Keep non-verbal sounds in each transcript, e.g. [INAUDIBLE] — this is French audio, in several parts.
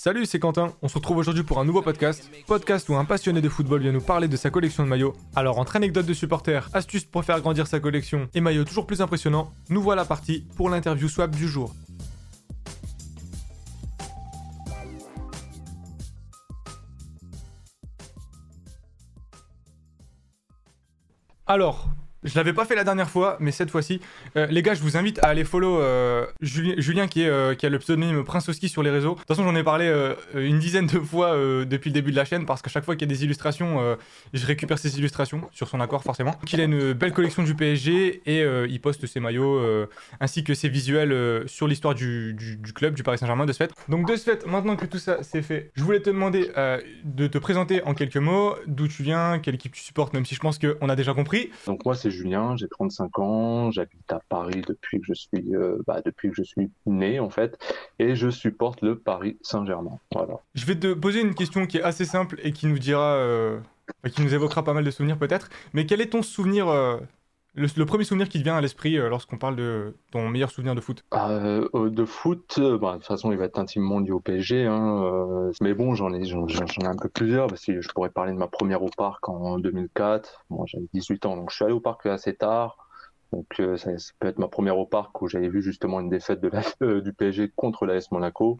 Salut, c'est Quentin. On se retrouve aujourd'hui pour un nouveau podcast. Podcast où un passionné de football vient nous parler de sa collection de maillots. Alors, entre anecdotes de supporters, astuces pour faire grandir sa collection et maillots toujours plus impressionnants, nous voilà partis pour l'interview swap du jour. Alors, je l'avais pas fait la dernière fois, mais cette fois-ci, euh, les gars, je vous invite à aller follow euh, Julien, euh, qui a le pseudonyme Princeoski sur les réseaux. De toute façon, j'en ai parlé une dizaine de fois depuis le début de la chaîne parce qu'à chaque fois qu'il y a des illustrations, je récupère ces illustrations sur son accord forcément. Il a une belle collection du PSG et il poste ses maillots ainsi que ses visuels sur l'histoire du, du, club du Paris Saint-Germain de ce fait. Donc de ce fait, maintenant que tout ça c'est fait, je voulais te demander de te présenter en quelques mots, d'où tu viens, quelle équipe tu supportes, même si je pense qu'on a déjà compris. Donc moi c'est Julien, j'ai 35 ans, j'habite à Paris depuis que je suis euh, bah, depuis que je suis né en fait, et je supporte le Paris Saint-Germain. Je vais te poser une question qui est assez simple et qui nous dira, euh, qui nous évoquera pas mal de souvenirs peut-être. Mais quel est ton souvenir le, premier souvenir qui te vient à l'esprit euh, lorsqu'on parle de ton meilleur souvenir de foot ah, euh, euh, De foot, bah, de toute façon, il va être intimement lié au PSG. Hein, mais bon, j'en ai, j'en, ai un peu plusieurs. Je pourrais parler de ma première au parc en 2004. Moi, j'avais 18 ans, donc je suis allé au parc assez tard. Ça, peut être ma première au parc où j'avais vu justement une défaite [LAUGHS] du PSG contre l'AS Monaco.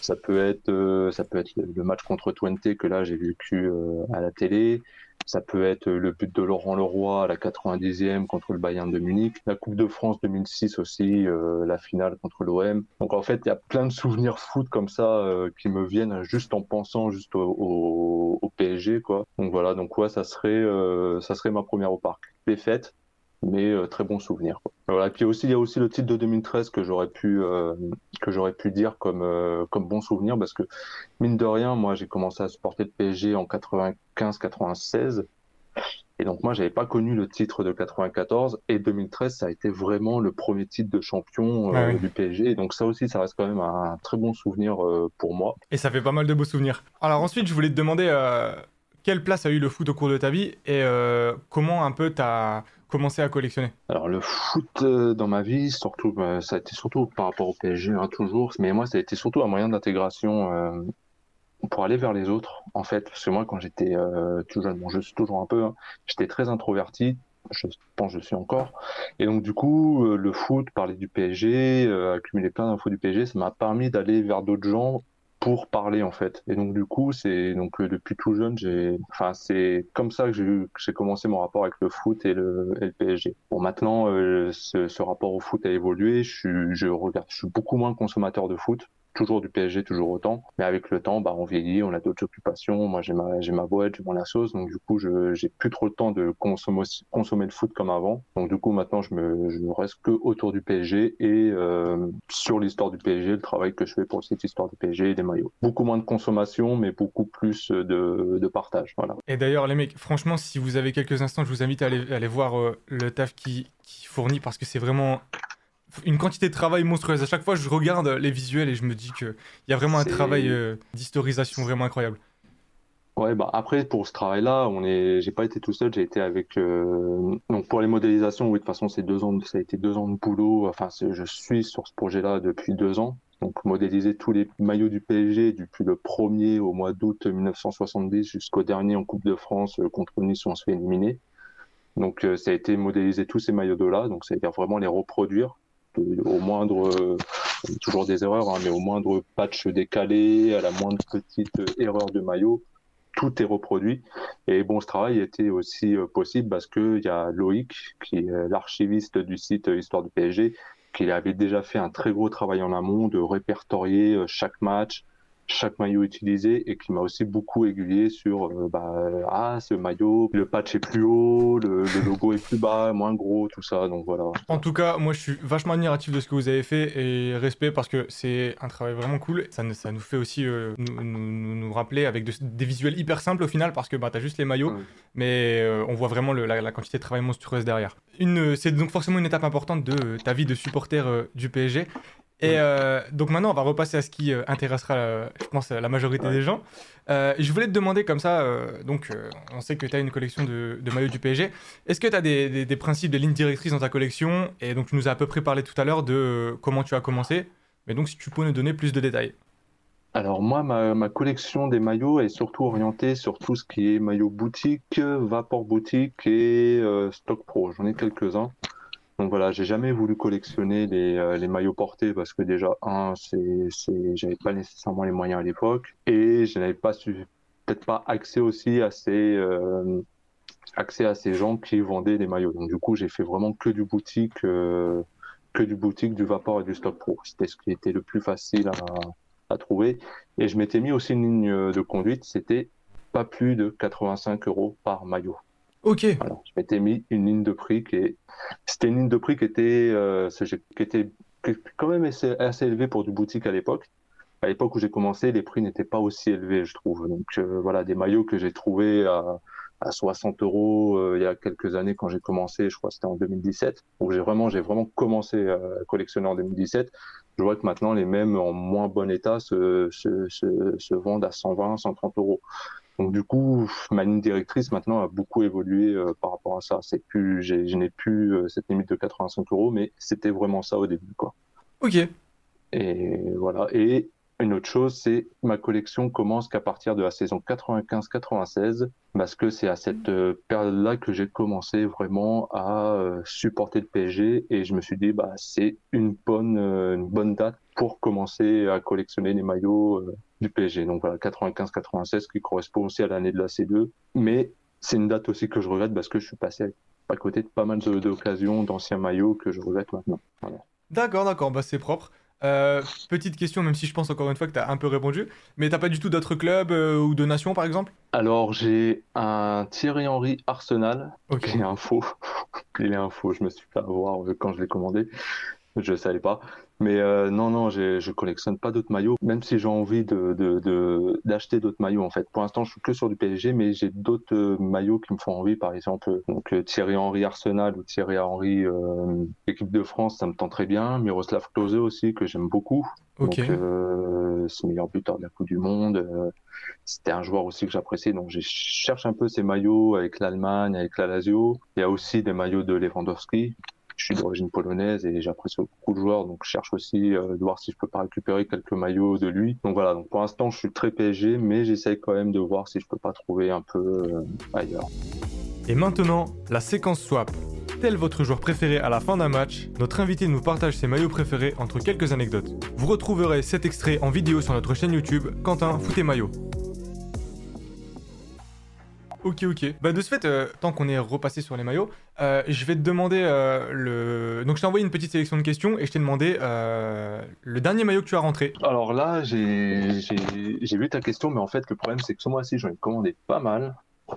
ça peut être ça peut être le match contre Twente que là j'ai vécu à la télé. Ça peut être le but de Laurent Leroy à la 90e contre le Bayern de Munich, la Coupe de France 2006 aussi, euh, la finale contre l'OM. Donc en fait, il y a plein de souvenirs foot comme ça euh, qui me viennent juste en pensant juste au, au, PSG quoi. Donc voilà, donc ouais, ça serait euh, ça serait ma première au parc. Défaite, mais euh, très bon souvenir. Voilà. Et puis aussi, il y a aussi le titre de 2013 que j'aurais pu euh, que j'aurais pu dire comme euh, comme bon souvenir parce que mine de rien, moi j'ai commencé à supporter le PSG en 95-96 et donc moi j'avais pas connu le titre de 94 et 2013 ça a été vraiment le premier titre de champion du PSG et donc ça aussi ça reste quand même un très bon souvenir pour moi. Et ça fait pas mal de beaux souvenirs. Alors ensuite je voulais te demander quelle place a eu le foot au cours de ta vie et comment un peu t'as commencé à collectionner? Alors le foot euh, dans ma vie, surtout, bah, ça a été surtout par rapport au PSG, hein, toujours. Mais moi, ça a été surtout un moyen d'intégration euh, pour aller vers les autres, en fait. Parce que moi, quand j'étais euh, tout jeune, bon, je suis toujours un peu, hein, j'étais très introverti. Je pense que je suis encore. Et donc du coup, le foot, parler du PSG, accumuler plein d'infos du PSG, ça m'a permis d'aller vers d'autres gens pour parler en fait. Et donc du coup, c'est donc euh, depuis tout jeune, j'ai, enfin c'est comme ça que j'ai commencé mon rapport avec le foot et le, et le PSG. Bon maintenant, euh, ce, ce, rapport au foot a évolué. Je je regarde, je suis beaucoup moins consommateur de foot toujours du PSG, toujours autant. Mais avec le temps, bah, on vieillit, on a d'autres occupations. Moi, j'ai ma, boîte, j'ai mon assos. Donc, du coup, je, j'ai plus trop le temps de consommer, consommer le foot comme avant. Donc, du coup, maintenant, je me reste que autour du PSG et euh, sur l'histoire du PSG, le travail que je fais pour cette histoire du PSG et des maillots. Beaucoup moins de consommation, mais beaucoup plus de, partage. Voilà. Et d'ailleurs, les mecs, franchement, si vous avez quelques instants, je vous invite à aller, voir euh, le taf qui fournit parce que c'est vraiment une quantité de travail monstrueuse. À chaque fois, je regarde les visuels et je me dis qu'il y a vraiment un travail euh, d'historisation vraiment incroyable. Ouais, bah après pour ce travail-là, on est, j'ai pas été tout seul, j'ai été avec euh, donc pour les modélisations, oui de toute façon c'est deux ans, ça a été deux ans de boulot. Enfin, je suis sur ce projet-là depuis deux ans. Donc modéliser tous les maillots du PSG depuis le premier au mois d'août 1970 jusqu'au dernier en Coupe de France euh, contre Nice où on se fait éliminer. Donc ça a été modéliser tous ces maillots-là, donc c'est-à-dire vraiment les reproduire au moindre, toujours des erreurs, hein, mais au moindre patch décalé, à la moindre petite erreur de maillot, tout est reproduit. Et bon, ce travail était aussi euh, possible parce qu'il y a Loïc, qui est l'archiviste du site Histoire du PSG, qui avait déjà fait un très gros travail en amont de répertorier euh, chaque match, chaque maillot utilisé et qui m'a aussi beaucoup aiguillé sur euh, bah, ah ce maillot le patch est plus haut le, logo est plus bas moins gros tout ça donc voilà. En tout cas moi je suis vachement admiratif de ce que vous avez fait et respect parce que c'est un travail vraiment cool. Ça, ça nous fait aussi euh, nous, nous, rappeler avec des visuels hyper simples au final parce que bah, t'as juste les maillots mais euh, on voit vraiment la, quantité de travail monstrueuse derrière. Une c'est donc forcément une étape importante de ta vie de supporter du PSG et euh, donc maintenant, on va repasser à ce qui euh, intéressera, euh, je pense, la majorité des gens. je voulais te demander comme ça, donc on sait que tu as une collection de, maillots du PSG. Est-ce que tu as des, des, principes, des lignes directrices dans ta collection? Et donc tu nous as à peu près parlé tout à l'heure de comment tu as commencé. Mais donc si tu peux nous donner plus de détails. Alors moi, ma, collection des maillots est surtout orientée sur tout ce qui est maillot boutique, vapor boutique et stock pro. J'en ai quelques-uns. Donc voilà, j'ai jamais voulu collectionner les, euh, les, maillots portés parce que déjà, un, c'est, c'est, j'avais pas nécessairement les moyens à l'époque et je n'avais pas peut-être pas accès aussi à ces, euh, accès à ces gens qui vendaient des maillots. Donc du coup, j'ai fait vraiment que du boutique, euh, que du boutique, du vapor et du stock pro. C'était ce qui était le plus facile à trouver. Et je m'étais mis aussi une ligne de conduite, c'était pas plus de 85 euros par maillot. Ok. je m'étais mis une ligne de prix qui c'était une ligne de prix qui était, euh, qui était quand même assez, élevée pour du boutique à l'époque. À l'époque où j'ai commencé, les prix n'étaient pas aussi élevés, je trouve. Donc euh, voilà, des maillots que j'ai trouvés à, à 60 euros euh, il y a quelques années quand j'ai commencé, je crois que c'était en 2017, où j'ai vraiment, vraiment commencé à collectionner en 2017. Je vois que maintenant les mêmes en moins bon état se vendent à 120, 130 euros. Donc du coup, ma ligne directrice maintenant a beaucoup évolué euh, par rapport à ça. C'est plus, je n'ai plus euh, cette limite de 85 euros, mais c'était vraiment ça au début, quoi. Ok. Et voilà. Et une autre chose, c'est ma collection commence qu'à partir de la saison 95-96, parce que c'est à cette euh, période-là que j'ai commencé vraiment à euh, supporter le PSG et je me suis dit bah c'est une bonne euh, une bonne date pour commencer à collectionner les maillots du PSG. Donc voilà 95-96 qui correspond aussi à l'année de la C2, mais c'est une date aussi que je regrette parce que je suis passé à côté de pas mal d'occasions d'anciens maillots que je regrette maintenant. D'accord, d'accord, bah c'est propre. Euh, petite question, même si je pense encore une fois que tu as un peu répondu, mais t'as pas du tout d'autres clubs euh, ou de nations par exemple? Alors j'ai un Thierry Henry Arsenal, qui est un faux. [LAUGHS] Il est un faux, je me suis fait avoir quand je l'ai commandé. Je savais pas. Mais euh, non, non, je collectionne pas d'autres maillots, même si j'ai envie de d'acheter d'autres maillots en fait. Pour l'instant, je suis que sur du PSG, mais j'ai d'autres euh, maillots qui me font envie, par exemple. Donc euh, Thierry Henry Arsenal ou Thierry Henry équipe de France, ça me tente très bien. Miroslav Klose aussi que j'aime beaucoup. Donc c'est meilleur buteur de la Coupe du Monde. C'était un joueur aussi que j'apprécie, donc je cherche un peu ces maillots avec l'Allemagne, avec la Lazio. Il y a aussi des maillots de Lewandowski je suis d'origine polonaise et j'apprécie beaucoup le joueur, donc je cherche aussi euh, de voir si je peux pas récupérer quelques maillots de lui. Donc voilà, donc pour l'instant je suis très PSG, mais j'essaye quand même de voir si je peux pas trouver un peu euh, ailleurs. Et maintenant, la séquence swap. Tel votre joueur préféré à la fin d'un match, notre invité nous partage ses maillots préférés entre quelques anecdotes. Vous retrouverez cet extrait en vidéo sur notre chaîne YouTube Quentin Fouté Maillot. Ok, ok. Bah de ce fait, euh, tant qu'on est repassé sur les maillots, euh, je vais te demander euh, le. Donc je t'ai envoyé une petite sélection de questions et je t'ai demandé le dernier maillot que tu as rentré. Alors là, j'ai vu ta question, mais en fait le problème c'est que ce mois-ci j'en ai commandé pas mal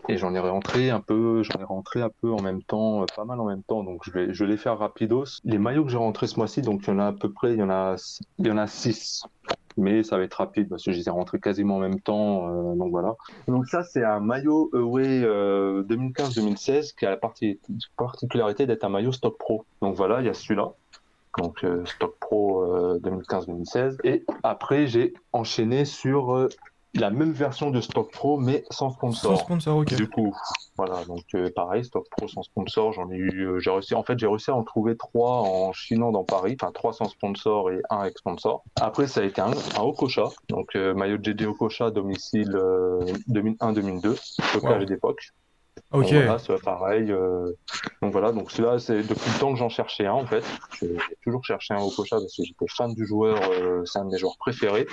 et j'en ai rentré un peu, j'en ai rentré un peu en même temps, pas mal en même temps. Donc je vais, je vais les faire rapidos. Les maillots que j'ai rentrés ce mois-ci, donc il y en a à peu près, il y en a, il y en a six mais ça va être rapide parce que je les ai rentrés quasiment en même temps. Euh, donc voilà. Donc ça, c'est un maillot Away euh, 2015-2016 qui a la particularité d'être un maillot Stock Pro. Donc voilà, il y a celui-là. Donc euh, Stock Pro 2015-2016. Et après, j'ai enchaîné sur la même version de Stock Pro, mais sans sponsor. Sans sponsor, ok. Du coup, voilà, donc euh, pareil, Stock Pro sans sponsor, j'en ai eu, euh, j'ai réussi, en fait, j'ai réussi à en trouver trois en chinant dans Paris, enfin trois sans sponsor et un avec sponsor. Après, ça a été un, un Okocha, donc euh, maillot de GD Okocha, domicile 2001-2002, wow. d'époque. Ok. Donc voilà, c'est pareil. Euh... Donc voilà, donc celui-là, c'est depuis le temps que j'en cherchais un en fait. J'ai toujours cherché un Okocha parce que j'étais fan du joueur, euh, c'est un de mes joueurs préférés.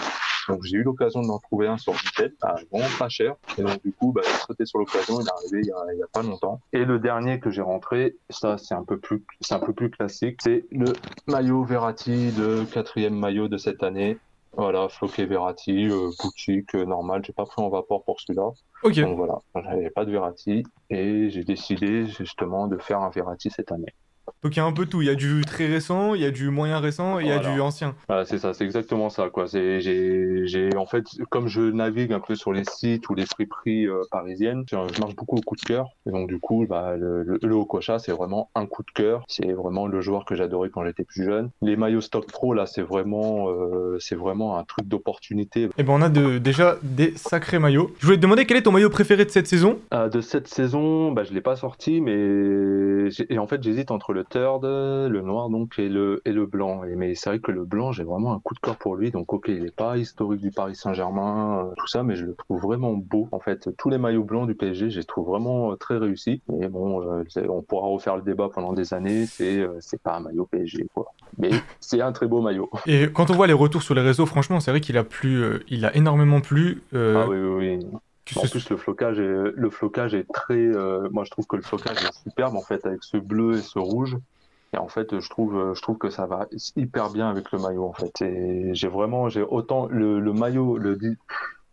Donc j'ai eu l'occasion d'en trouver un sur Vinted, à vraiment pas cher. Et donc du coup, bah, j'ai sauté sur l'occasion, il est arrivé il y, a, il y, a, pas longtemps. Et le dernier que j'ai rentré, ça c'est un peu plus, c'est un peu plus classique, c'est le maillot Verratti, le quatrième maillot de cette année. Voilà, Floqué Verratti, euh, boutique, euh, normal. J'ai pas pris en vapeur pour celui-là. Ok. Donc voilà, j'avais pas de Verratti et j'ai décidé justement de faire un Verratti cette année. Donc il y a un peu tout. Il y a du très récent, il y a du moyen récent et il y a du ancien. Voilà, c'est ça, c'est exactement ça. Quoi. C'est, j'ai, j'ai, en fait, comme je navigue un peu sur les sites ou les friperies euh, parisiennes, je marche beaucoup au coup de cœur. Et donc du coup, bah, le, le, le Okocha, c'est vraiment un coup de cœur. C'est vraiment le joueur que j'adorais quand j'étais plus jeune. Les maillots stock pro, là, c'est vraiment, euh, c'est vraiment un truc d'opportunité. Et ben on a de, déjà des sacrés maillots. Je voulais te demander quel est ton maillot préféré de cette saison? Euh, De cette saison, bah, je l'ai pas sorti, mais et en fait, j'hésite entre le third, le noir donc et le et le blanc. Et, mais c'est vrai que le blanc, j'ai vraiment un coup de cœur pour lui. Donc ok, il est pas historique du Paris Saint-Germain, euh, tout ça, mais je le trouve vraiment beau. En fait, tous les maillots blancs du PSG, je les trouve vraiment euh, très réussis. Mais bon, euh, on pourra refaire le débat pendant des années. C'est c'est pas un maillot PSG quoi. Mais [LAUGHS] c'est un très beau maillot. Et quand on voit les retours sur les réseaux, franchement, c'est vrai qu'il a plu, il a énormément plu. Ah oui oui. oui. En plus, le flocage est, le flocage est très. Euh, moi, je trouve que le flocage est superbe en fait avec ce bleu et ce rouge. Et en fait, je trouve, je trouve que ça va hyper bien avec le maillot en fait. Et j'ai vraiment, j'ai autant le, le maillot, le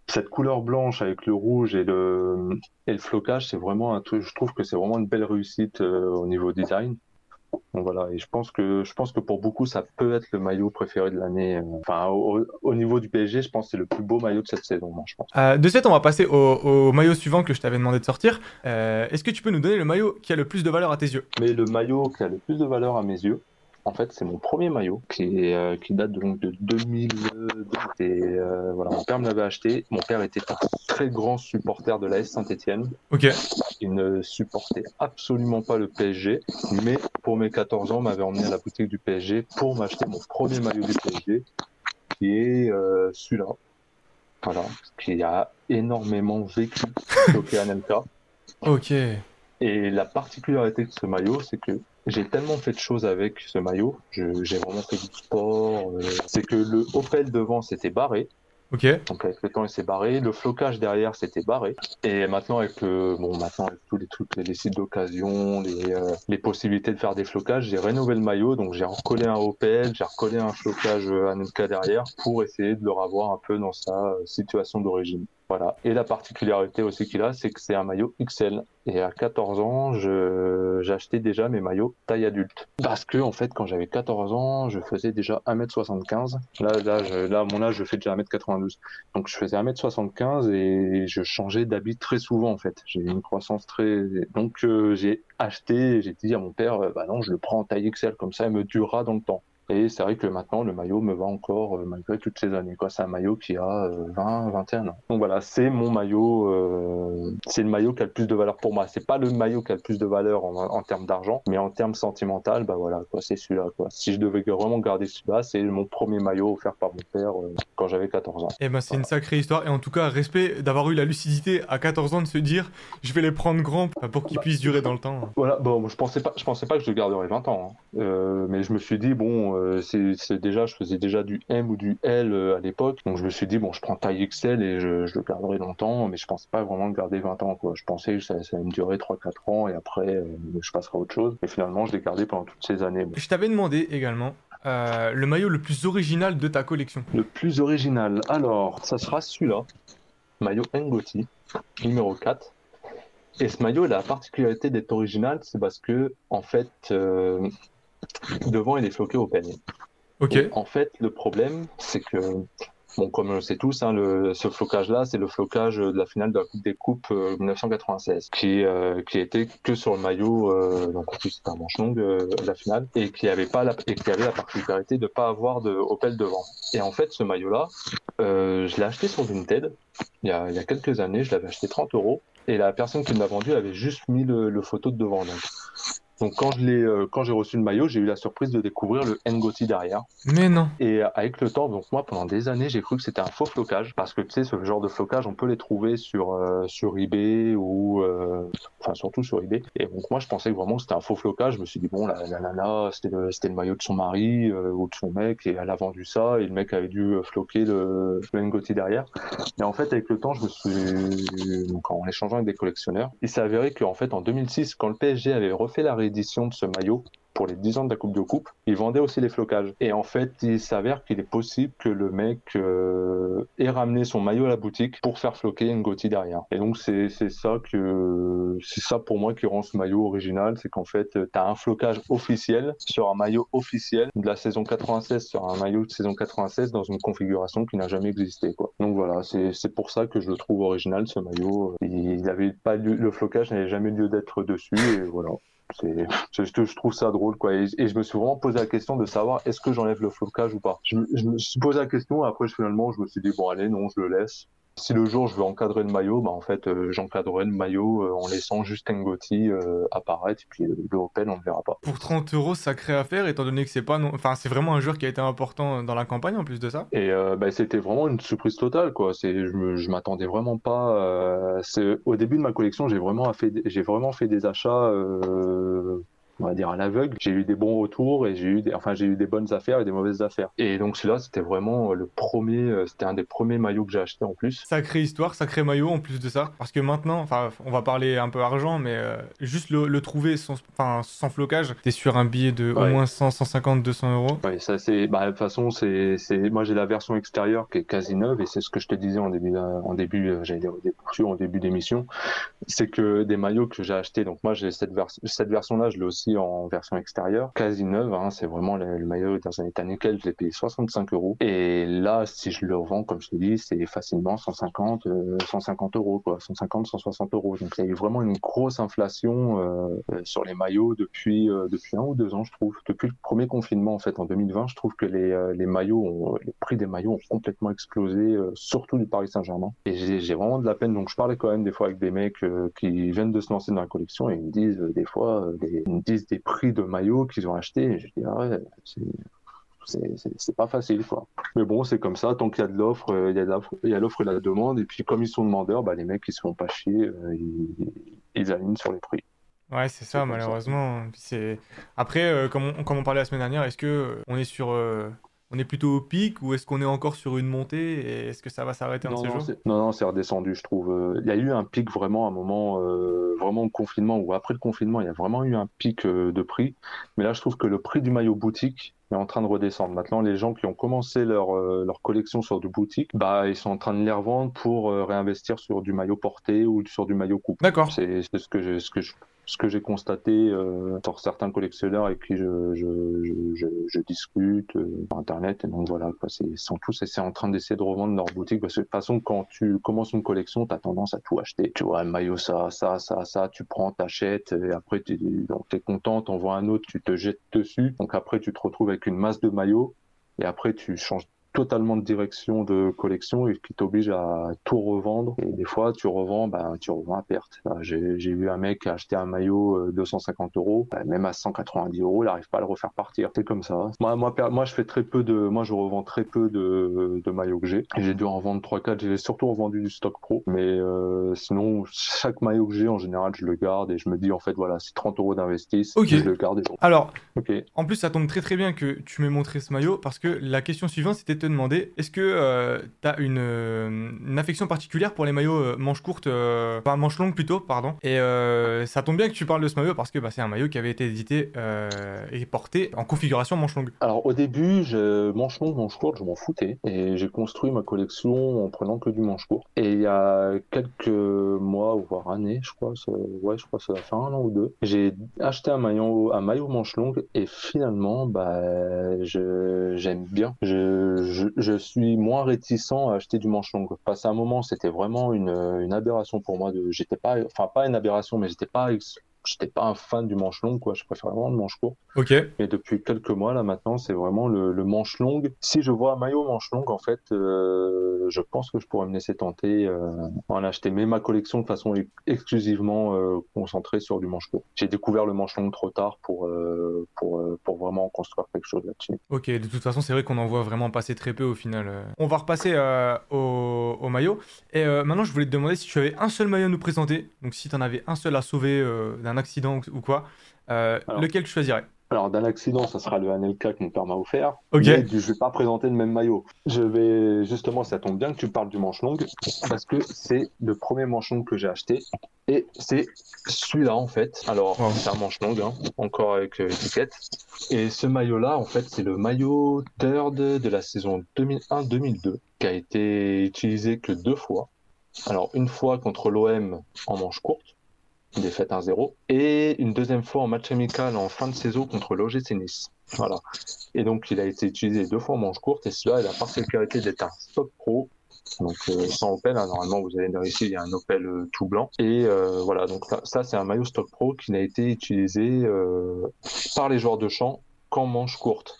cette couleur blanche avec le rouge et le et le flocage, c'est vraiment un truc. Je trouve que c'est vraiment une belle réussite euh, au niveau design. Donc voilà, et je pense que je pense que pour beaucoup, ça peut être le maillot préféré de l'année. Euh, enfin, au, niveau du PSG, je pense que c'est le plus beau maillot de cette saison, je pense. Euh, de cette, on va passer au, maillot suivant que je t'avais demandé de sortir. Euh, est-ce que tu peux nous donner le maillot qui a le plus de valeur à tes yeux? Mais le maillot qui a le plus de valeur à mes yeux, en fait, c'est mon premier maillot qui, est, euh, qui date donc de 2002. Et euh, voilà, mon père me l'avait acheté. Mon père était un très grand supporter de l'AS Saint-Etienne. Ok. Il ne supportait absolument pas le PSG, mais pour mes 14 ans, m'avait emmené à la boutique du PSG pour m'acheter mon premier maillot du PSG, qui est euh, celui-là. Voilà, qui a énormément vécu [LAUGHS] au Anelka. Ok. Et la particularité de ce maillot, c'est que j'ai tellement fait de choses avec ce maillot. J'ai vraiment fait du sport. Euh, c'est que le Opel devant s'était barré. Ok. Donc avec le temps il s'est barré, le flocage derrière s'était barré. Et maintenant avec le bon maintenant avec tous les trucs, les sites d'occasion, les, euh, les possibilités de faire des flocages, j'ai rénové le maillot, donc j'ai recollé un Opel, j'ai recollé un flocage Anelka derrière pour essayer de le revoir un peu dans sa euh, situation d'origine. Voilà. Et la particularité aussi qu'il a, c'est que c'est un maillot XL. Et à 14 ans, j'achetais déjà mes maillots taille adulte. Parce que, en fait, quand j'avais 14 ans, je faisais déjà 1m75. Là, là, là, à mon âge, je fais déjà 1m92. Donc, je faisais 1m75 et je changeais d'habit très souvent, en fait. J'ai une croissance très... Donc, euh, j'ai acheté, j'ai dit à mon père, euh, bah non, je le prends en taille XL, comme ça, il me durera dans le temps. Et c'est vrai que maintenant, le maillot me va encore euh, malgré toutes ces années. Quoi. C'est un maillot qui a 20, euh, 21 ans. Donc voilà, c'est mon maillot. Euh, c'est le maillot qui a le plus de valeur pour moi. C'est pas le maillot qui a le plus de valeur en, termes d'argent, mais en termes sentimental, bah voilà, quoi, c'est celui-là. Quoi. Si je devais vraiment garder celui-là, c'est mon premier maillot offert par mon père quand j'avais 14 ans. Et eh ben c'est une sacrée histoire. Et en tout cas, respect d'avoir eu la lucidité à 14 ans de se dire, je vais les prendre grands pour qu'ils puissent durer dans le temps. Voilà. Bon, je pensais pas, je pensais pas que je le garderais 20 ans, hein. mais je me suis dit bon euh, c'est déjà, je faisais déjà du M ou du L euh, à l'époque, donc je me suis dit bon, je prends taille XL et je, le garderai longtemps, mais je pense pas vraiment le garder 20 ans quoi. Je pensais que ça, allait me durer 3-4 ans et après euh, je passerai à autre chose. Et finalement, je l'ai gardé pendant toutes ces années. Je t'avais demandé également le maillot le plus original de ta collection. Le plus original, alors ça sera celui-là, maillot Ngoti, numéro 4. Et ce maillot, il a la particularité d'être original, c'est parce que, en fait, devant il est floqué au panier. Ok. en fait, le problème, c'est que, bon, comme on le sait tous, hein, le, ce flocage-là, c'est le flocage de la finale de la Coupe des Coupes 1996, euh, qui, euh, qui était que sur le maillot, euh, donc en plus c'était un manche longue, euh, la finale, et qui avait pas la, et qui avait la particularité de pas avoir de Opel devant. Et en fait, ce maillot-là, je l'ai acheté sur Vinted il y, a, il y a quelques années, je l'avais acheté 30 euros, et la personne qui me l'a vendu avait juste mis le, le photo de devant. Donc, donc quand je l'ai, euh, quand j'ai reçu le maillot, j'ai eu la surprise de découvrir le Ngoti derrière. Mais non. Et euh, avec le temps, donc moi pendant des années, j'ai cru que c'était un faux flocage parce que tu sais ce genre de flocage, on peut les trouver sur euh, sur eBay ou enfin surtout sur eBay. Et donc moi je pensais que vraiment c'était un faux flocage. Je me suis dit bon la, nana c'était le c'était le maillot de son mari ou de son mec et elle a vendu ça et le mec avait dû floquer le, le Ngoti derrière. Et en fait avec le temps, je me suis donc en échangeant avec des collectionneurs, il s'est avéré qu'en fait en 2006 quand le PSG avait refait la de ce maillot pour les 10 ans de la Coupe de Coupe, il vendait aussi les flocages. Et en fait, il s'avère qu'il est possible que le mec euh, ait ramené son maillot à la boutique pour faire floquer une Gotti derrière. Et donc, c'est ça que c'est ça pour moi qui rend ce maillot original, c'est qu'en fait, tu as un flocage officiel sur un maillot officiel de la saison 96 sur un maillot de saison 96 dans une configuration qui n'a jamais existé. Quoi. Donc voilà, c'est pour ça que je le trouve original, ce maillot. Il avait pas le flocage n'avait jamais lieu d'être dessus, et voilà je, je, trouve ça drôle quoi. Et, je me suis vraiment posé la question de savoir est-ce que j'enlève le flocage ou pas? Je, me suis posé la question après finalement je me suis dit bon allez non je le laisse Si le jour je veux encadrer le maillot, bah en fait euh, j'encadrerai le maillot euh, en laissant juste Ngoti apparaître et puis le Opel on ne verra pas. Pour 30 euros sacré à faire étant donné que c'est pas non... enfin c'est vraiment un joueur qui a été important dans la campagne en plus de ça. Et bah, c'était vraiment une surprise totale quoi. C'est je, je m'attendais vraiment pas. c'est au début de ma collection j'ai vraiment fait j'ai vraiment fait des achats on va dire à l'aveugle. J'ai eu des bons retours et j'ai eu des, enfin j'ai eu des bonnes affaires et des mauvaises affaires. Et donc celui-là c'était vraiment le premier, euh, c'était un des premiers maillots que j'ai acheté en plus. Sacrée histoire, sacré maillot en plus de ça, parce que maintenant, enfin on va parler un peu argent, mais euh, juste le, trouver sans, enfin sans flocage, t'es sur un billet de au moins 100, 150, 200 euros. Oui, ça c'est, bah de toute façon c'est, c'est, moi j'ai la version extérieure qui est quasi neuve et c'est ce que je te disais en début, en début, euh, j'allais dire en début d'émission, c'est que des maillots que j'ai achetés, donc moi j'ai cette, cette version-là, je l'ai aussi en version extérieure, quasi neuve. Hein, c'est vraiment le, maillot dans un état nickel. Je l'ai payé 65 euros. Et là, si je le revends, comme je te dis, c'est facilement 150, 150 euh, euros, quoi, 150, 160 euros. Donc il y a eu vraiment une grosse inflation euh, euh, sur les maillots depuis depuis un ou deux ans, je trouve. Depuis le premier confinement, en fait, en 2020, je trouve que les, les maillots, les prix des maillots ont complètement explosé, surtout du Paris Saint-Germain. Et j'ai vraiment de la peine. Donc je parlais quand même des fois avec des mecs qui viennent de se lancer dans la collection et ils me disent des fois, des, ils des prix de maillots qu'ils ont acheté. Et je dis, ah ouais, c'est pas facile quoi. Mais bon, c'est comme ça, tant qu'il y a de l'offre, euh, il y a l'offre et la demande, et puis comme ils sont demandeurs, bah, les mecs ils se font pas chier, euh, ils, alignent sur les prix. Ouais, c'est ça, malheureusement. C'est Après, euh, comme, on, comme, on, parlait la semaine dernière, est-ce que on est sur on est plutôt au pic ou est-ce qu'on est encore sur une montée et est-ce que ça va s'arrêter en ces jours? Non, non, c'est redescendu, je trouve. Euh, il y a eu un pic vraiment à un moment, euh, vraiment au confinement ou après le confinement, il y a vraiment eu un pic euh, de prix. Mais là, je trouve que le prix du maillot boutique est en train de redescendre. Maintenant, les gens qui ont commencé leur, leur collection sur du boutique, bah, ils sont en train de les revendre pour réinvestir sur du maillot porté ou sur du maillot coupe. D'accord. C'est ce que je, ce que je ce que j'ai constaté euh, sur certains collectionneurs avec qui je, je, je, discute euh, sur Internet. Et donc voilà, quoi, c'est, sont tous c'est en train d'essayer de revendre leur boutique parce que de toute façon, quand tu commences une collection, tu as tendance à tout acheter. Tu vois, un maillot, ça, ça, ça, ça, tu prends, t'achètes, et après, tu es content, t'envoies un autre, tu te jettes dessus. Donc après, tu te retrouves avec une masse de maillots et après, tu changes totalement de direction de collection et qui t'oblige à tout revendre. Et des fois, tu revends, ben, tu revends à perte. J'ai eu un mec qui a acheté un maillot 250 euh, euros, ben, même à 190 euros, il n'arrive pas à le refaire partir. C'est comme ça. Moi, moi, moi, je fais très peu de, moi, je revends très peu de, de maillots que j'ai. J'ai dû en vendre 3-4. J'ai surtout revendu du stock pro. Mais euh, sinon, chaque maillot que j'ai, en général, je le garde et je me dis, en fait, voilà, c'est 30 euros d'investissement. je le garde. Alors, en plus, ça tombe très très bien que tu m'aies montré ce maillot parce que la question suivante, c'était de demander est-ce que euh, tu as une, euh, une, affection particulière pour les maillots euh, manches courtes, pas manches longues plutôt, pardon Et ça tombe bien que tu parles de ce maillot parce que bah, c'est un maillot qui avait été édité et porté en configuration manche longue. Alors au début, je, manche longue, manche courte, je m'en foutais et j'ai construit ma collection en prenant que du manche court. Et il y a quelques mois, voire années, je crois, ouais, je crois que ça va faire un an ou deux, j'ai acheté un maillot, un maillot manche longue et finalement, bah, j'aime bien. Je, suis moins réticent à acheter du manche longue. Passé un moment, c'était vraiment une, aberration pour moi. J'étais pas, enfin pas une aberration, mais j'étais pas j'étais pas un fan du manche long, quoi. Je préfère vraiment le manche court. Ok. Et depuis quelques mois, là, maintenant, c'est vraiment le, le, manche long. Si je vois un maillot manche longue, en fait, euh, je pense que je pourrais me laisser tenter euh, en acheter. Mais ma collection, de façon exclusivement euh, concentrée sur du manche court. J'ai découvert le manche long trop tard pour, pour, pour vraiment construire quelque chose là-dessus. Ok, de toute façon, c'est vrai qu'on en voit vraiment passer très peu au final. On va repasser au, au, maillot. Et maintenant, je voulais te demander si tu avais un seul maillot à nous présenter. Donc, si tu en avais un seul à sauver d'un accident ou quoi, euh, lequel tu choisirais? Alors, d'un accident, ça sera le Anelka que mon père m'a offert. Ok. Mais je vais pas présenter le même maillot. Je vais, justement, ça tombe bien que tu parles du manche longue, parce que c'est le premier manche longue que j'ai acheté. Et c'est celui-là, en fait. Alors, c'est un manche longue, hein, encore avec euh, étiquette. Et ce maillot-là, en fait, c'est le maillot third de la saison 2001-2002, qui a été utilisé que deux fois. Alors, une fois contre l'OM en manche courte, défaite 1-0, et une deuxième fois en match amical en fin de saison contre l'OGC Nice. Voilà. Et donc, il a été utilisé deux fois en manche courte, et cela a la particularité d'être un stock pro. Donc, euh, sans Opel, hein, normalement, vous allez ici, il y a un Opel euh, tout blanc. Et euh, voilà, donc ça, c'est un maillot stock pro qui n'a été utilisé par les joueurs de champ qu'en manche courte.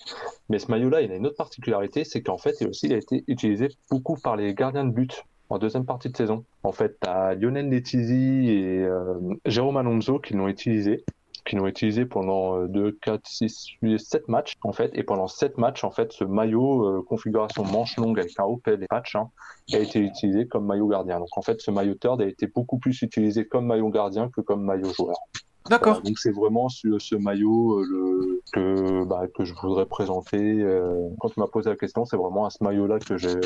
Mais ce maillot-là, il a une autre particularité, c'est qu'en fait, il, aussi, il a été utilisé beaucoup par les gardiens de but en deuxième partie de saison. En fait, tu as Lionel Letizy et euh, Jérôme Alonso qui l'ont utilisé qui l'ont utilisé pendant 2, 4, 6, 8, 7 matchs en fait. Et pendant 7 matchs, en fait, ce maillot euh, configuration manche longue avec un OPL et patch hein, a été utilisé comme maillot gardien. Donc en fait, ce maillot third a été beaucoup plus utilisé comme maillot gardien que comme maillot joueur. D'accord. donc c'est vraiment ce, ce maillot euh, le, que, bah, que je voudrais présenter. Euh, quand tu m'as posé la question, c'est vraiment à ce maillot-là que j'ai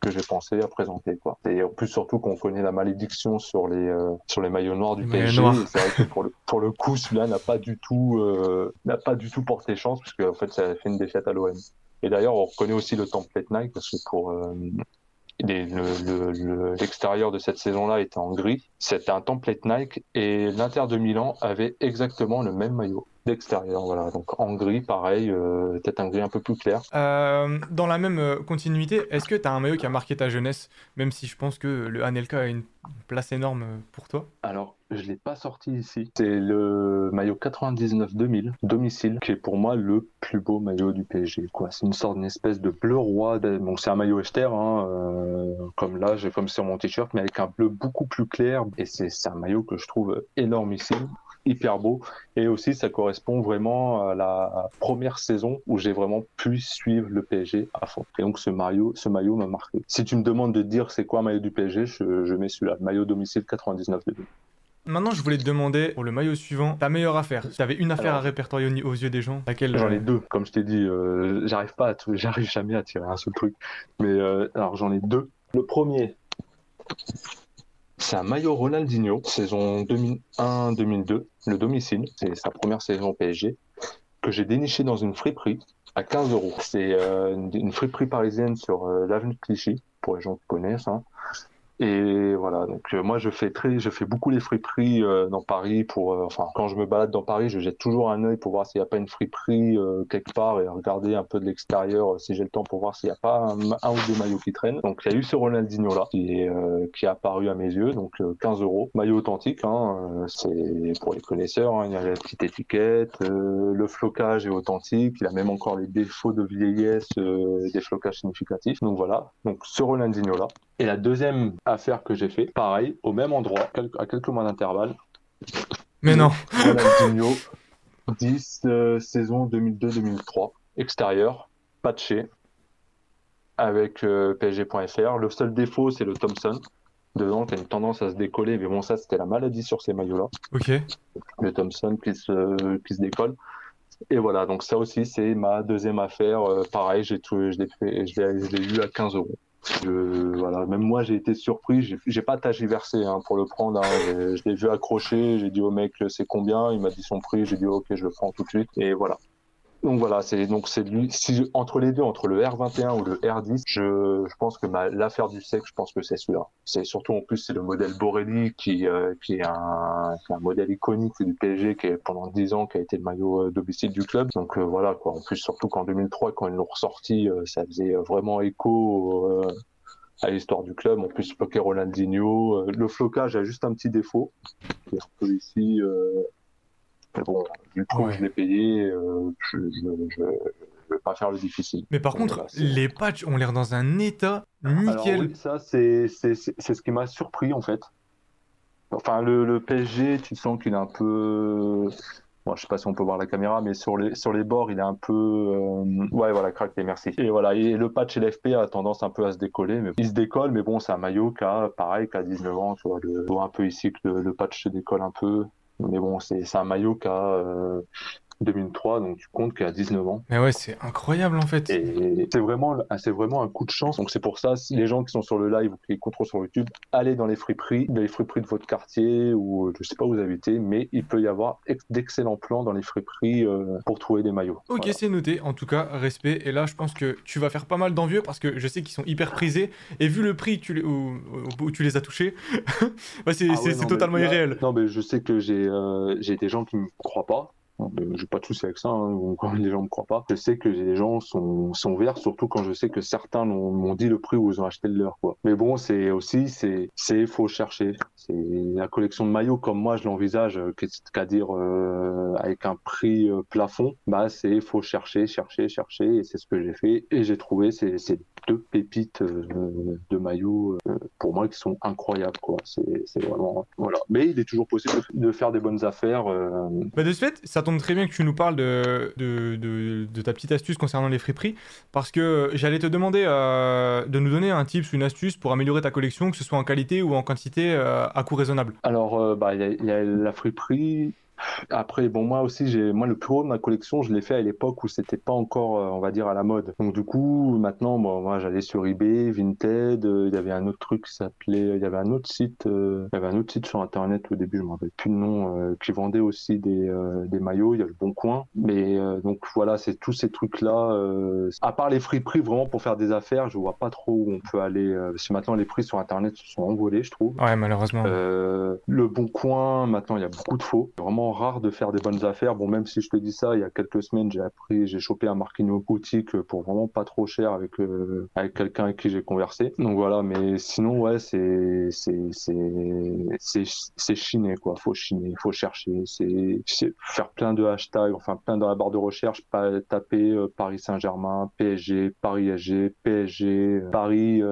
que j'ai pensé à présenter. Quoi. Et en plus surtout qu'on connaît la malédiction sur les euh, sur les maillots noirs du PSG. C'est vrai que pour le pour le coup, celui-là n'a pas du tout n'a pas du tout porté chance puisque en fait ça a fait une défaite à l'OM. Et d'ailleurs, on reconnaît aussi le template Nike parce que pour l'extérieur le, de cette saison-là était en gris. C'était un template Nike et l'Inter de Milan avait exactement le même maillot d'extérieur. Voilà, donc en gris, pareil, euh, peut-être un gris un peu plus clair. Euh, dans la même euh, continuité, est-ce que tu as un maillot qui a marqué ta jeunesse, même si je pense que le Anelka a une place énorme pour toi Alors, je ne l'ai pas sorti ici. C'est le maillot 99-2000, domicile, qui est pour moi le plus beau maillot du PSG. C'est une sorte d'espèce de bleu roi. Bon, c'est un maillot Echter, hein, comme là, j'ai comme sur mon t-shirt, mais avec un bleu beaucoup plus clair. Et c'est un maillot que je trouve énormissime hyper beau. Et aussi, ça correspond vraiment à la première saison où j'ai vraiment pu suivre le PSG à fond. Et donc, ce maillot, ce maillot m'a marqué. Si tu me demandes de dire c'est quoi un maillot du PSG, je, mets celui-là, maillot domicile 99 de Maintenant, je voulais te demander pour le maillot suivant, ta meilleure affaire. Si tu avais une affaire à répertorier aux yeux des gens, laquelle J'en ai euh, deux, comme je t'ai dit. Euh, j'arrive pas, j'arrive jamais à tirer un seul truc. Mais euh, alors, j'en ai deux. Le premier, c'est un maillot Ronaldinho, saison 2001-2002, le domicile. C'est sa première saison PSG, que j'ai déniché dans une friperie à 15 euros. C'est euh, une friperie parisienne sur euh, l'avenue de Clichy, pour les gens qui connaissent. Hein. Et voilà, donc euh, moi je fais très, je fais beaucoup les friperies euh, dans Paris pour, euh, enfin quand je me balade dans Paris, je jette toujours un œil pour voir s'il n'y a pas une friperie quelque part et regarder un peu de l'extérieur si j'ai le temps pour voir s'il n'y a pas un, ou deux maillots qui traînent. Donc il y a eu ce Ronaldinho là qui est qui est apparu à mes yeux, donc 15 euros, maillot authentique, hein, c'est pour les connaisseurs, hein, il y a la petite étiquette, le flocage est authentique, il a même encore les défauts de vieillesse, des flocages significatifs. Donc voilà, donc ce Ronaldinho là. Et la deuxième affaire que j'ai fait, pareil, au même endroit, à quelques mois d'intervalle. Mais non. Ronaldinho, [LAUGHS] 10 euh, saison 2002-2003, extérieur, patché, avec euh, PSG.fr. Le seul défaut, c'est le Thompson. Dedans, tu as une tendance à se décoller, mais bon, ça, c'était la maladie sur ces maillots-là. Ok. Le Thompson qui se, qui se décolle. Et voilà, donc ça aussi, c'est ma deuxième affaire. Euh, pareil, j'ai tout, je l'ai eu à 15 euros. Je, voilà, même moi j'ai été surpris. J'ai pas versé hein, pour le prendre. Hein. Je l'ai vu accrocher. J'ai dit au mec c'est combien? Il m'a dit son prix. J'ai dit ok je le prends tout de suite. Et voilà. Donc voilà, c'est donc c'est. Si entre les deux, entre le R21 ou le R10, je, je pense que l'affaire du siècle, je pense que c'est celui-là. C'est surtout en plus c'est le modèle Borelli qui euh, qui est un, un modèle iconique du PSG qui est pendant 10 ans qui a été le maillot euh, domicile du club. Donc euh, voilà quoi. En plus surtout qu'en 2003 quand ils l'ont ressorti, ça faisait vraiment écho à l'histoire du club. En plus, floqué Ronaldinho. le flocage a juste un petit défaut. Qui est ici. Mais bon, du coup, je l'ai payé, euh, je ne vais pas faire le difficile. Mais par contre, les patchs ont l'air dans un état nickel. Alors, oui, ça, c'est ce qui m'a surpris, en fait. Enfin, le, le PSG, tu sens qu'il est un peu... Bon, je sais pas si on peut voir la caméra, mais sur les, sur les bords, il est un peu. Euh, ouais, voilà, craqué, merci. Et voilà, et le patch LFP a tendance un peu à se décoller. Mais... Il se décolle, mais bon, c'est un maillot qui a, pareil, qui a 19 ans. Tu vois, le... un peu ici que le, le, patch se décolle un peu. Mais bon, c'est un maillot qui a 2003, donc tu comptes qu'à 19 ans. Mais ouais, c'est incroyable en fait. Et c'est vraiment, c'est vraiment un coup de chance. Donc c'est pour ça, si les gens qui sont sur le live ou qui contrôlent sur YouTube, allez dans les friperies, dans les friperies de votre quartier ou je sais pas où vous habitez, mais il peut y avoir d'excellents plans dans les friperies euh, pour trouver des maillots. Ok, c'est noté. En tout cas, respect. Et là, je pense que tu vas faire pas mal d'envieux parce que je sais qu'ils sont hyper prisés. Et vu le prix tu les, où, tu les as touchés, [LAUGHS] c'est ah totalement irréel. Non, mais je sais que j'ai euh, j'ai des gens qui me croient pas j'ai pas de souci avec ça, hein, les gens me croient pas. Je sais que les gens sont, verts, surtout quand je sais que certains m'ont dit le prix où ils ont acheté le leur. Mais bon, c'est aussi, c'est, c'est, faut chercher. C'est la collection de maillots comme moi je l'envisage, euh, c'est-à-dire euh, avec un prix euh, plafond, bah c'est, faut chercher, chercher, chercher, et c'est ce que j'ai fait, et j'ai trouvé, c'est deux pépites de maillots pour moi qui sont incroyables quoi. C'est vraiment voilà. Mais il est toujours possible de faire des bonnes affaires. Bah de ce fait, ça tombe très bien que tu nous parles de, de, de, ta petite astuce concernant les friperies parce que j'allais te demander de nous donner un tips, une astuce pour améliorer ta collection, que ce soit en qualité ou en quantité à coût raisonnable. Alors, bah, il y, a la friperie, après, bon, moi aussi, j'ai, moi, le plus haut de ma collection, je l'ai fait à l'époque où c'était pas encore, euh, on va dire, à la mode. Donc, du coup, maintenant, bon, moi, j'allais sur eBay, Vinted, euh, il y avait un autre truc qui s'appelait, il y avait un autre site, euh, il y avait un autre site sur Internet au début, je me rappelle plus le nom, qui vendait aussi des, des maillots, il y a le Bon Coin. Mais, donc, voilà, c'est tous ces trucs-là. à part les friperies, vraiment, pour faire des affaires, je vois pas trop où on peut aller. parce que maintenant, les prix sur Internet se sont envolés, je trouve. Ouais, malheureusement. le Bon Coin, maintenant, il y a beaucoup de faux. Vraiment, rare de faire des bonnes affaires. Bon, même si je te dis ça, il y a quelques semaines, j'ai appris, j'ai chopé un Marquinhos boutique pour vraiment pas trop cher avec euh, avec quelqu'un avec qui j'ai conversé. Donc voilà, mais sinon ouais, c'est c'est c'est c'est chiné quoi. Faut chiner, faut chercher, c'est faire plein de hashtags, enfin plein dans la barre de recherche, pas taper euh, Paris Saint-Germain, PSG, Paris SG, PSG, euh, Paris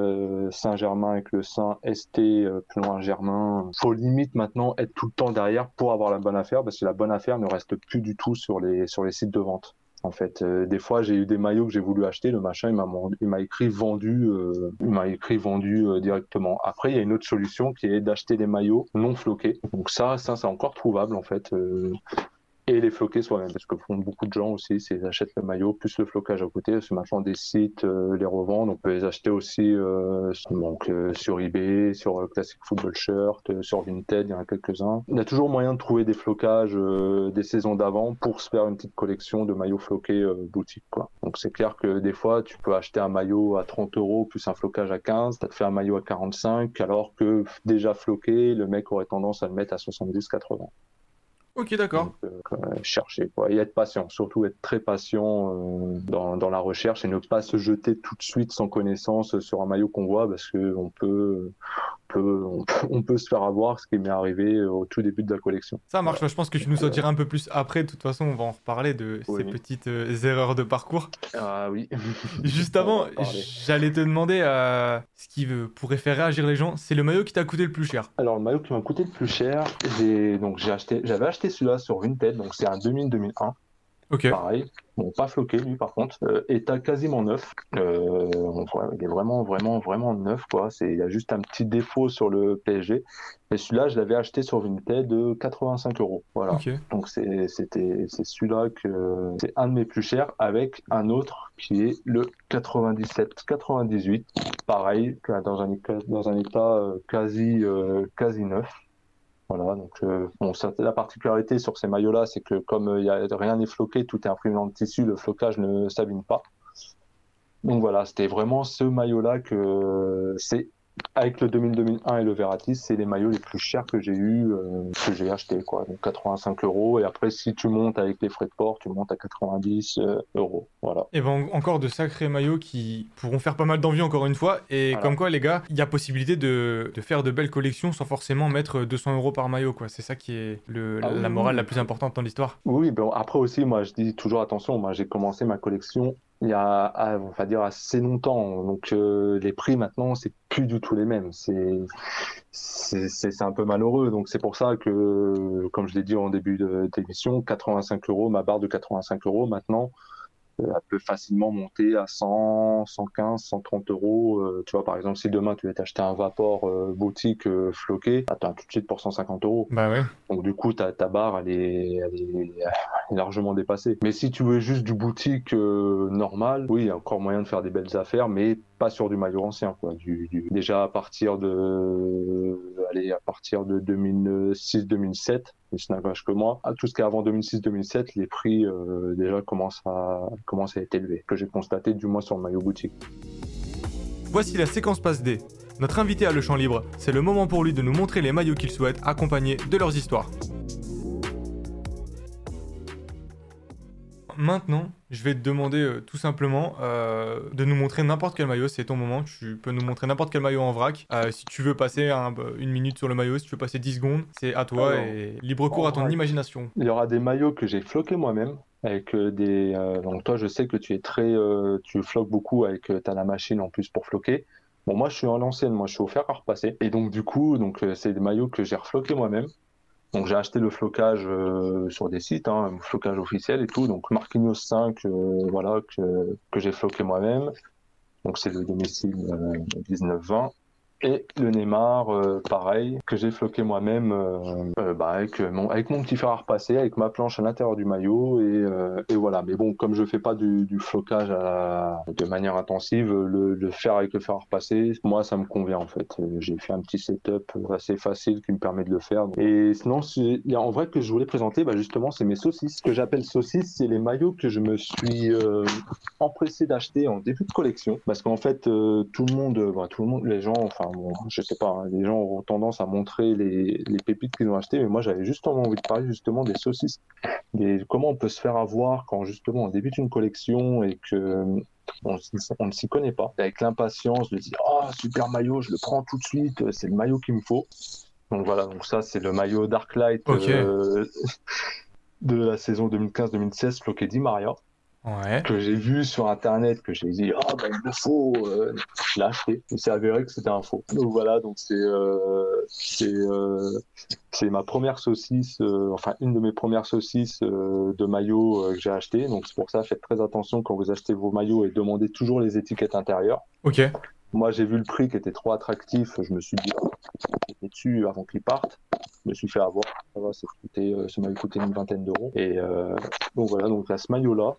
Saint-Germain avec le Saint, ST plus loin Germain. Faut limite maintenant être tout le temps derrière pour avoir la bonne affaire parce la bonne affaire ne reste plus du tout sur les, sur les sites de vente. En fait, euh, des fois, j'ai eu des maillots que j'ai voulu acheter, le machin, il m'a, écrit vendu, euh, il m'a écrit vendu euh, directement. Après, il y a une autre solution qui est d'acheter des maillots non floqués. Donc ça, ça, c'est encore trouvable en fait et les floquer soi-même. Parce que font beaucoup de gens aussi, c'est ils achètent le maillot plus le flocage à côté. Ce maintenant des sites euh, les revendent. On peut les acheter aussi euh, donc, euh, sur eBay, sur Classic Football Shirt, sur Vinted, il y en a quelques-uns. Il y a toujours moyen de trouver des flocages des saisons d'avant pour se faire une petite collection de maillots floqués boutique. Donc c'est clair que des fois, tu peux acheter un maillot à 30 euros plus un flocage à 15, tu as fait un maillot à 45, alors que déjà floqué, le mec aurait tendance à le mettre à 70-80. Ok, d'accord. Euh, chercher, quoi. Et être patient, surtout être très patient euh, dans, dans, la recherche et ne pas se jeter tout de suite sans connaissance sur un maillot qu'on voit parce qu'on peut, [LAUGHS] on, peut, se faire avoir, ce qui m'est arrivé au tout début de la collection. Ça marche, je pense que tu nous en diras un peu plus après. De toute façon, on va en reparler de ces petites euh, erreurs de parcours. Ah oui. [LAUGHS] Juste avant, j'allais te demander euh, ce qui pourrait faire réagir les gens. C'est le maillot qui t'a coûté le plus cher. Alors, le maillot qui m'a coûté le plus cher, donc j'ai acheté, j'avais acheté celui-là sur Vinted, donc c'est un 2000-2001. Ok. Pareil. Bon, pas floqué lui par contre. Euh, état quasiment neuf. Euh, il est vraiment, vraiment, vraiment neuf quoi. C'est, il y a juste un petit défaut sur le PSG. Et celui-là, je l'avais acheté sur Vinted de 85 euros. Voilà. Donc c'est, c'était, c'est celui-là que c'est un de mes plus chers avec un autre qui est le 97-98. Pareil, dans un, dans un état euh, quasi, euh, quasi neuf. Voilà, donc euh, la particularité sur ces maillots-là, c'est que comme euh, rien n'est floqué, tout est imprimé dans le tissu, le flocage ne s'abîme pas. Donc voilà, c'était vraiment ce maillot-là que c'est avec le 2000-2001 et le Veratis, c'est les maillots les plus chers que j'ai eu, euh, que j'ai acheté, quoi. Donc 85 euros. Et après, si tu montes avec les frais de port, tu montes à 90 euh, euros. Voilà. Et ben encore de sacrés maillots qui pourront faire pas mal d'envie encore une fois. Et comme quoi, les gars, il y a possibilité de, de, faire de belles collections sans forcément mettre 200 euros par maillot, quoi. C'est ça qui est le, ah la morale la plus importante dans l'histoire. Oui, bon après aussi, moi, je dis toujours attention. Moi, j'ai commencé ma collection il y a, on va dire, assez longtemps. Donc euh, les prix maintenant, c'est plus du tout les mêmes. C'est c'est un peu malheureux. Donc c'est pour ça que, comme je l'ai dit en début d'émission, 85 euros, ma barre de 85 euros maintenant, elle peut facilement monter à 100, 115, 130 euros. Euh, tu vois, par exemple, si demain tu veux t'acheter un Vapor euh, boutique euh, floqué, tu as tout de suite pour 150 euros. Bah ouais. Donc du coup, ta, ta barre, elle est, elle est, largement dépassée. Mais si tu veux juste du boutique normal, oui, il y a encore moyen de faire des belles affaires, mais pas sur du maillot ancien. Quoi. Du, déjà à partir de, allez, à partir de 2006-2007, n'engage que moi. À tout ce qui est avant 2006-2007, les prix euh, déjà commencent à, commencent à être élevés, que j'ai constaté du moins sur le maillot boutique. Voici la séquence passe D. Notre invité a le champ libre, c'est le moment pour lui de nous montrer les maillots qu'il souhaite, accompagnés de leurs histoires. Maintenant, je vais te demander euh, tout simplement euh, de nous montrer n'importe quel maillot. C'est ton moment. Tu peux nous montrer n'importe quel maillot en vrac. Euh, si tu veux passer une minute sur le maillot, si tu veux passer 10 secondes, c'est à toi et libre cours à ton imagination. Il y aura des maillots que j'ai floqués moi-même. avec des. donc toi, je sais que tu es très, tu floques beaucoup avec, t'as la machine en plus pour floquer. Bon, moi, je suis à l'ancienne, moi, je suis au fer à repasser. Et donc, du coup, donc c'est des maillots que j'ai refloqués moi-même. Donc j'ai acheté le flocage euh, sur des sites, hein, flocage officiel et tout. Donc Marquinhos 5, euh, voilà, que, que j'ai floqué moi-même. Donc c'est le domicile 19-20. Euh, et le Neymar, euh, pareil, que j'ai floqué moi-même euh, euh, bah, avec, mon, avec mon petit fer à repasser, avec ma planche à l'intérieur du maillot. Et, et, voilà. Mais bon, comme je fais pas du, du flocage de manière intensive, le, le, faire avec le fer à repasser, moi, ça me convient en fait. J'ai fait un petit setup assez facile qui me permet de le faire. Et sinon, en vrai, que je voulais présenter, bah, justement, c'est mes saucisses. Ce que j'appelle saucisses, c'est les maillots que je me suis empressé d'acheter en début de collection. Parce qu'en fait, tout le monde, bah, tout le monde, les gens, enfin, je sais pas, hein, les gens auront tendance à montrer les, pépites qu'ils ont achetées, mais moi j'avais justement envie de parler justement des saucisses, des, comment on peut se faire avoir quand justement on débute une collection et que on, ne s'y connaît pas, avec l'impatience de dire ah super maillot, je le prends tout de suite, c'est le maillot qu'il me faut. Donc voilà, donc ça c'est le maillot Darklight euh, [LAUGHS] de la saison 2015-2016, floqué Di Maria que j'ai vu sur internet, que j'ai dit ah ben il faut, euh, je l'ai acheté. Il s'est avéré que c'était un faux. Donc voilà, donc c'est euh, c'est euh, c'est ma première saucisse, euh, enfin une de mes premières saucisses de maillot que j'ai acheté. Donc c'est pour ça faites très attention quand vous achetez vos maillots et demandez toujours les étiquettes intérieures. Ok. Moi j'ai vu le prix qui était trop attractif, je me suis dit j'étais dessus avant qu'il parte. Je me suis fait avoir. Ça va, ça, coûté, ça m'a coûté une vingtaine d'euros. Et donc voilà, donc à ce maillot là,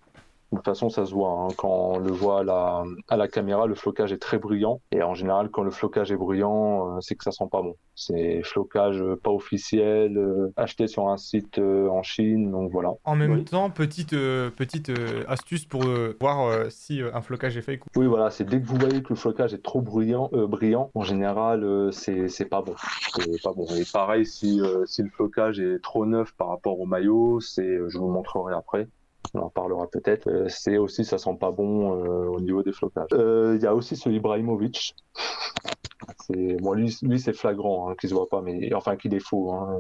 de toute façon, ça se voit. Hein. Quand on le voit à la, à la, caméra, le flocage est très brillant. Et en général, quand le flocage est brillant, euh, c'est que ça sent pas bon. C'est flocage pas officiel, euh, acheté sur un site euh, en Chine. Donc voilà. En même temps, petite, petite astuce pour voir si un flocage est fake. Oui, voilà. C'est dès que vous voyez que le flocage est trop brillant, brillant en général, c'est pas bon. C'est pas bon. Et pareil, si, si le flocage est trop neuf par rapport au maillot, c'est, je vous montrerai après on en parlera peut-être. Euh, c'est aussi, ça sent pas bon euh, au niveau des flocages. Euh, il y a aussi ce Ibrahimovic. Lui, c'est flagrant, hein, qu'il voit pas, mais enfin qu'il est faux. Hein.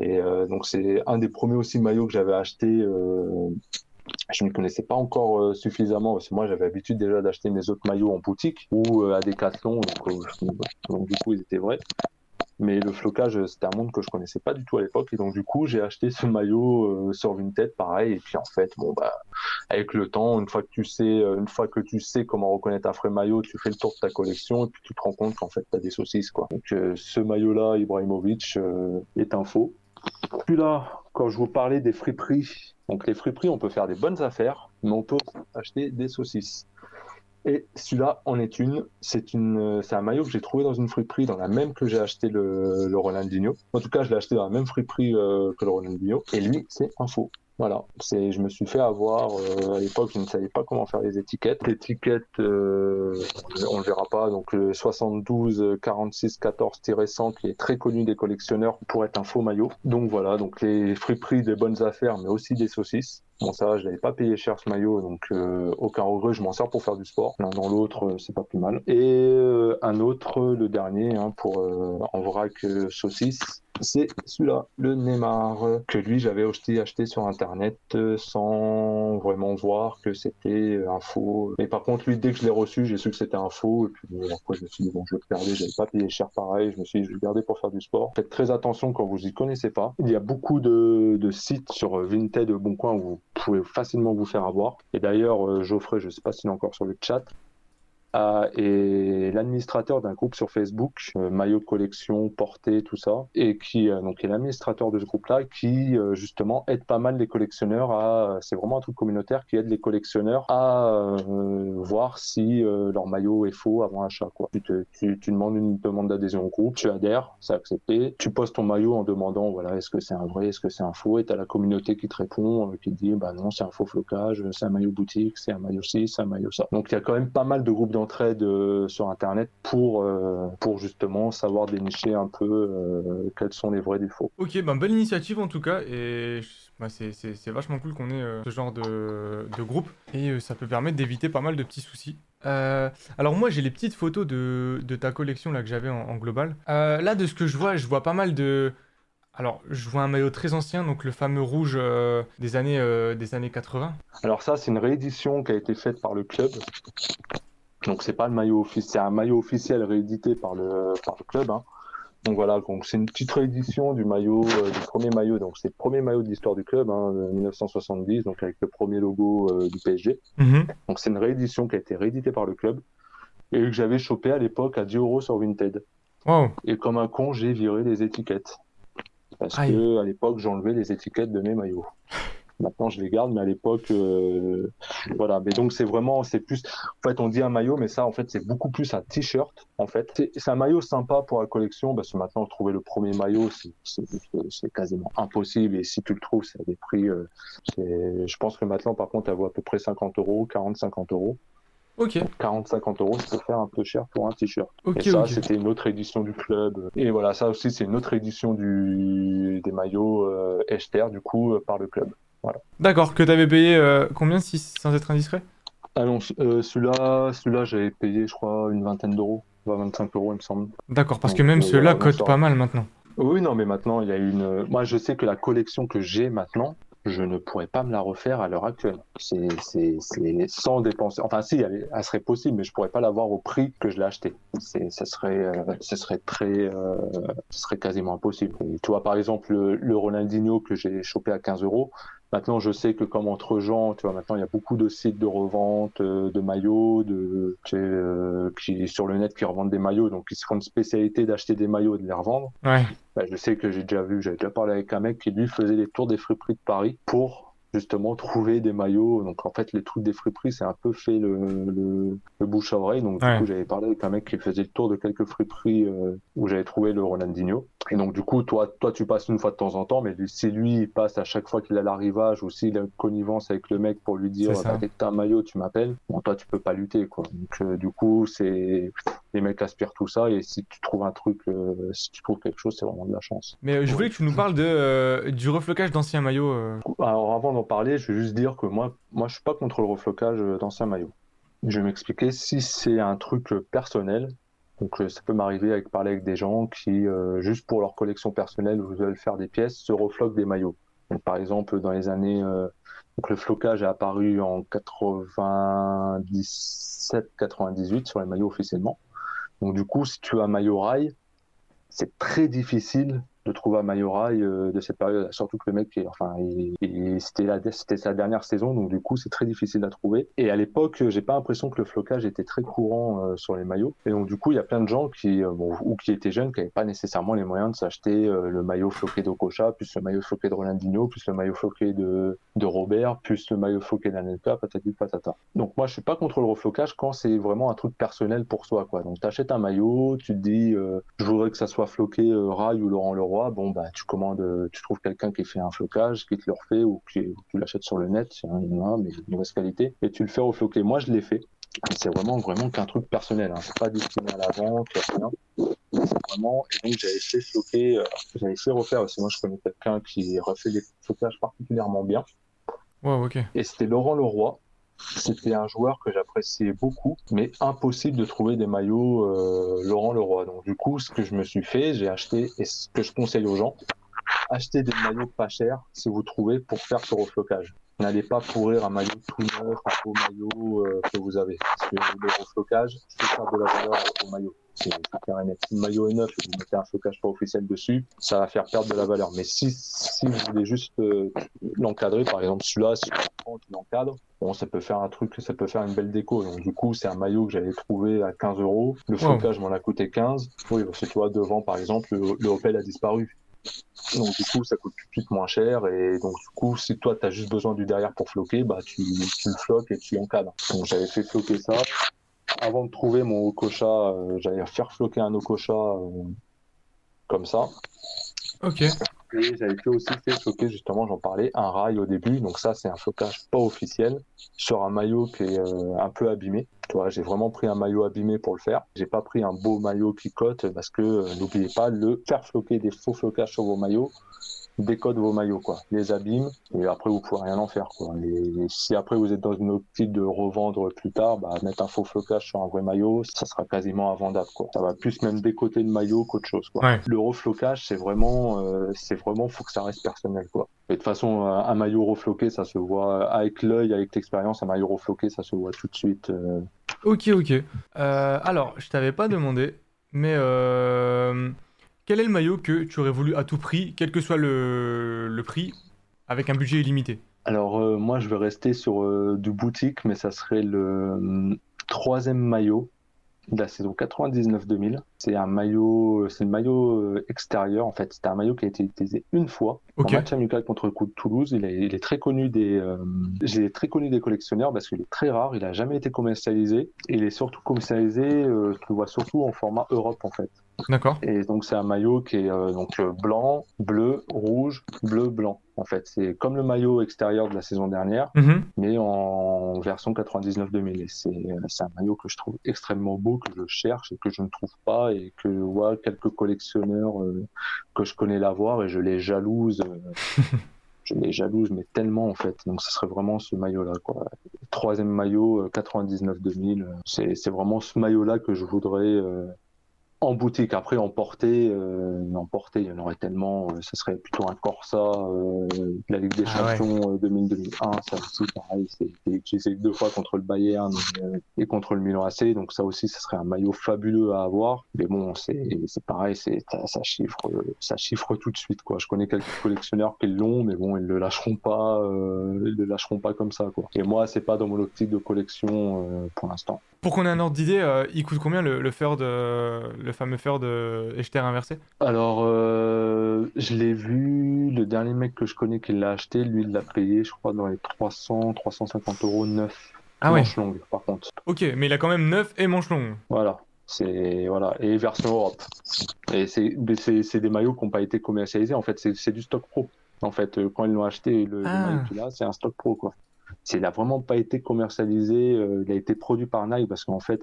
Et donc c'est un des premiers aussi maillots que j'avais acheté. je ne connaissais pas encore suffisamment parce que moi j'avais l'habitude déjà d'acheter mes autres maillots en boutique ou à Decathlon, donc, du coup ils étaient vrais. Mais le flocage, c'était un monde que je connaissais pas du tout à l'époque. Et donc, du coup, j'ai acheté ce maillot euh, sur tête, pareil. Et puis, en fait, bon, bah, avec le temps, une fois que tu sais, euh, une fois que tu sais comment reconnaître un vrai maillot, tu fais le tour de ta collection et puis tu te rends compte qu'en fait, tu as des saucisses, quoi. Donc, euh, ce maillot-là, Ibrahimovic, est un faux. Puis là, quand je vous parlais des friperies, donc les friperies, on peut faire des bonnes affaires, mais on peut acheter des saucisses. Et celui-là en est une. C'est une, c'est un maillot que j'ai trouvé dans une friperie, dans la même que j'ai acheté le, le Ronaldinho. En tout cas, je l'ai acheté dans la même friperie euh, que le Ronaldinho. Et lui, c'est un faux. Voilà, c'est, je me suis fait avoir euh, à l'époque, je ne savais pas comment faire les étiquettes. L'étiquette, euh, on ne le verra pas, donc le 72 46 14-100 qui est très connu des collectionneurs pour être un faux maillot. Donc voilà, donc les friperies des bonnes affaires, mais aussi des saucisses. Bon, ça va, je l'avais pas payé cher ce maillot, donc euh, aucun regret, je m'en sers pour faire du sport. L'un dans l'autre, euh, c'est pas plus mal. Et euh, un autre, le dernier, hein, pour en vrac saucisse, c'est celui-là, le Neymar, que lui j'avais acheté, acheté sur internet sans vraiment voir que c'était un faux. Mais par contre, lui, dès que je l'ai reçu, j'ai su que c'était un faux. Et puis après, je me suis dit, bon, je vais le garder, j'avais pas payé cher pareil. Je me suis dit, je vais le garder pour faire du sport. Faites très attention quand vous y connaissez pas. Il y a beaucoup de, sites sur Vinted, Boncoin où vous pouvez facilement vous faire avoir. Et d'ailleurs, euh, Geoffrey, je sais pas s'il est encore sur le chat, et l'administrateur d'un groupe sur Facebook, euh, maillot collection, portée, tout ça, et qui euh, donc est l'administrateur de ce groupe-là, qui euh, justement aide pas mal les collectionneurs à, c'est vraiment un truc communautaire qui aide les collectionneurs à voir si leur maillot est faux avant achat. Quoi. Tu, te, tu, demandes une demande d'adhésion au groupe, tu adhères, c'est accepté, tu poses ton maillot en demandant voilà est-ce que c'est un vrai, est-ce que c'est un faux, et t'as la communauté qui te répond, qui te dit bah non c'est un faux flocage, c'est un maillot boutique, c'est un maillot ci, c'est un maillot ça. Donc il y a quand même pas mal de groupes d'entraide de, sur Internet pour, euh, pour justement savoir dénicher un peu euh, quels sont les vrais défauts. Ok, belle initiative en tout cas, et bah, c'est vachement cool qu'on ait euh, ce genre de, de groupe, et ça peut permettre d'éviter pas mal de petits soucis. alors moi j'ai les petites photos de, de ta collection là que j'avais en, global. là de ce que je vois, je vois pas mal de... Alors, je vois un maillot très ancien, donc le fameux rouge euh, des, années, euh, des années 80. Alors ça, c'est une réédition qui a été faite par le club. Donc c'est pas le maillot officiel, c'est un maillot officiel réédité par le, par le club. Hein. Donc voilà, donc c'est une petite réédition du maillot, euh, du premier maillot. Donc c'est le premier maillot de l'histoire du club, hein, 1970, donc avec le premier logo euh, du PSG. Mhm. Donc c'est une réédition qui a été rééditée par le club et que j'avais chopé à l'époque à 10 euros sur Vinted. Wow. Et comme un con, j'ai viré les étiquettes parce Aïe. que à l'époque j'enlevais les étiquettes de mes maillots. Maintenant je les garde, mais à l'époque, euh, voilà. Mais donc c'est vraiment, c'est plus. En fait, on dit un maillot, mais ça, en fait, c'est beaucoup plus un t-shirt. En fait, c'est un maillot sympa pour la collection, parce que maintenant trouver le premier maillot, c'est- c'est quasiment impossible. Et si tu le trouves, c'est à des prix. euh, je pense que maintenant, par contre, elle vaut à peu près 50 euros, 40-50 euros. Ok, 40-50 euros, ça peut faire un peu cher pour un t-shirt. ok, Et ça, c'était une autre édition du club. Et voilà, ça aussi, c'est une autre édition du... des maillots euh, Echter, du coup, euh, par le club. D'accord, que t'avais payé euh, combien si, sans être indiscret? Allons, euh, celui-là, celui-là, j'avais payé, je crois, une vingtaine d'euros. 25 euros, il me semble. D'accord, parce Donc, que même euh, ceux-là cotent ça- pas mal maintenant. Oui, non, mais maintenant, il y a une. Moi, je sais que la collection que j'ai maintenant, je ne pourrais pas me la refaire à l'heure actuelle. C'est, c'est, c'est sans dépenser. Enfin, si, elle, elle serait possible, mais je pourrais pas l'avoir au prix que je l'ai acheté. C'est, ça serait, euh, ce serait très, euh, ce serait quasiment impossible. Et tu vois, par exemple, le, le Ronaldinho que j'ai chopé à 15 euros. Maintenant, je sais que comme entre gens, tu vois, maintenant il y a beaucoup de sites de revente euh, de maillots, de tu sais, euh, qui sur le net qui revendent des maillots, donc ils se font une spécialité d'acheter des maillots et de les revendre. Ouais, Bah, je sais que j'ai déjà vu, j'avais déjà parlé avec un mec qui lui faisait les tours des friperies de Paris pour justement trouver des maillots. Donc en fait, les trucs des friperies, c'est un peu fait le, le, le bouche à oreille. Donc Ouais. du coup, j'avais parlé avec un mec qui faisait le tour de quelques friperies euh, où j'avais trouvé le Ronaldinho. Et donc du coup, toi, toi, tu passes une fois de temps en temps, mais lui- si lui il passe à chaque fois qu'il a l'arrivage ou s'il a une connivence avec le mec pour lui dire, C'est ça. bah, dès que t'as un maillot, tu m'appelles. Bon, toi, tu peux pas lutter, quoi. Donc euh, du coup, c'est les mecs aspirent tout ça et si tu trouves un truc, euh, si tu trouves quelque chose, c'est vraiment de la chance. mais euh, je voulais que tu nous parles de, euh, du reflocage d'anciens maillots. euh. Alors avant d'en parler, je vais juste dire que moi, moi je suis pas contre le reflocage d'anciens maillots. Je vais m'expliquer si c'est un truc personnel. Donc euh, ça peut m'arriver avec parler avec des gens qui, euh, juste pour leur collection personnelle ou veulent faire des pièces, se refloquent des maillots. Donc par exemple dans les années, euh, donc le flocage est apparu en 97-98 sur les maillots officiellement. Donc du coup, si tu as un maillot rail, c'est très difficile de trouver un maillot rail euh, de cette période, surtout que le mec, enfin, c'était c'était sa dernière saison, donc du coup, c'est très difficile à trouver. Et à l'époque, j'ai pas l'impression que le flocage était très courant euh, sur les maillots. Et donc du coup, il y a plein de gens qui, euh, ou qui étaient jeunes, qui n'avaient pas nécessairement les moyens de s'acheter le maillot floqué d'Okocha, plus le maillot floqué de Ronaldinho, plus le maillot floqué de, de Robert, plus le maillot floqué d'Anelka, patati patata. Donc moi, je suis pas contre le reflocage quand c'est vraiment un truc personnel pour soi, quoi. Donc t'achètes un maillot, tu te dis, je voudrais que ça soit floqué Rail ou Laurent Leroy. Bon bah tu commandes, euh, tu trouves quelqu'un qui fait un flocage, qui te le refait ou qui, tu l'achètes sur le net, c'est un, mais de mauvaise qualité, et tu le fais refloquer. Moi, je l'ai fait. C'est vraiment vraiment qu'un truc personnel. Hein. C'est pas destiné à la vente, rien. C'est vraiment. Et donc j'avais fait floquer, euh, j'avais fait refaire. Parce que moi, je connais quelqu'un qui refait des flocages particulièrement bien. Wow, ok. Et c'était Laurent Leroy. C'était un joueur que j'appréciais beaucoup, mais impossible de trouver des maillots euh, Laurent Leroy. Donc du coup, ce que je me suis fait, j'ai acheté, et ce que je conseille aux gens, achetez des maillots pas chers si vous trouvez pour faire ce reflocage. N'allez pas pourrir un maillot tout neuf, un beau maillot euh, que vous avez. Parce que le reflocage, c'est faire de la valeur au maillot. Si le maillot est neuf et que vous mettez un flocage pas officiel dessus, ça va faire perdre de la valeur. Mais si, si vous voulez juste euh, l'encadrer, par exemple celui-là, si tu l'encadres, bon, ça peut faire un truc, ça peut faire une belle déco. Donc du coup, c'est un maillot que j'avais trouvé à 15 euros. Le flocage m'en a coûté 15. Oui, parce que tu vois, devant, par exemple, le, le Opel a disparu. Donc du coup, ça coûte tout de suite moins cher. Et donc du coup, si toi, tu as juste besoin du derrière pour floquer, bah tu, tu le floques et tu l'encadres. Donc j'avais fait floquer ça. Avant de trouver mon Okocha, euh, j'allais faire floquer un Okocha euh, comme ça. Ok. Et j'avais fait aussi fait floquer, justement, j'en parlais, un rail au début. Donc ça, c'est un flocage pas officiel sur un maillot qui est euh, un peu abîmé. Tu vois, j'ai vraiment pris un maillot abîmé pour le faire. J'ai pas pris un beau maillot qui cote parce que euh, n'oubliez pas, le faire floquer des faux flocages sur vos maillots, décode vos maillots, quoi, les abîme, et après vous pouvez rien en faire, quoi. Et, si après vous êtes dans une optique de revendre plus tard, bah, mettre un faux flocage sur un vrai maillot, ça sera quasiment invendable, quoi. Ça va plus même décoter le maillot qu'autre chose, quoi. Le reflocage, c'est vraiment, euh, c'est vraiment, faut que ça reste personnel, quoi. Et de toute façon, un maillot refloqué, ça se voit avec l'œil, avec l'expérience, un maillot refloqué, ça se voit tout de suite. Euh. Ok, ok. Euh, alors, je t'avais pas demandé, mais euh, quel est le maillot que tu aurais voulu à tout prix, quel que soit le, prix, avec un budget illimité? Alors, euh, moi, je vais rester sur euh, du boutique, mais ça serait le hum, troisième maillot de la saison 99-2000. C'est un maillot, c'est le maillot extérieur en fait. C'était un maillot qui a été utilisé une fois en match amical contre le coup de Toulouse. Il est, très connu des, j'ai très connu des collectionneurs parce qu'il est très rare. Il a jamais été commercialisé. Il est surtout commercialisé, euh, tu le vois surtout en format Europe en fait. D'accord. Et donc c'est un maillot qui est euh, donc euh, blanc, bleu, rouge, bleu, blanc. En fait, c'est comme le maillot extérieur de la saison dernière, mhm. mais en version 99-2000. Et c'est un maillot que je trouve extrêmement beau, que je cherche et que je ne trouve pas et que je vois quelques collectionneurs euh, que je connais l'avoir et je les jalouse. [LAUGHS] je les jalouse, mais tellement en fait. Donc ce serait vraiment ce maillot-là. Troisième maillot, 99-2000. C'est vraiment ce maillot-là que je voudrais en boutique, après en portée, euh, en portée, il y en aurait tellement. Euh, ce serait plutôt un Corsa, euh, la Ligue des ah Champions 2000-2001. Euh, ça aussi, pareil, c'est utilisé deux fois contre le Bayern et contre le Milan AC. Donc ça aussi, ce serait un maillot fabuleux à avoir. Mais bon, c'est pareil, c'est ça chiffre, ça chiffre tout de suite quoi. Je connais quelques collectionneurs qui l'ont, mais bon, ils le lâcheront pas, ils le lâcheront pas comme ça quoi. Et moi, c'est pas dans mon optique de collection pour l'instant. Pour qu'on ait un ordre d'idée, il coûte combien le, le fer de le fameux fer de Echter inversé Alors, euh, je l'ai vu, le dernier mec que je connais qui l'a acheté, lui, il l'a payé, je crois, dans les 300, 350 euros neuf. Ah ouais. Manche longue, par contre. Ok, mais il a quand même neuf et manche longue. Voilà. C'est voilà et version Europe. Et c'est des maillots qui n'ont pas été commercialisés. En fait, c'est du stock pro. En fait, euh, quand ils l'ont acheté, le, ah. maillot qu'il a, c'est un stock pro quoi il n'a vraiment pas été commercialisé, euh, il a été produit par Nike parce qu'en fait,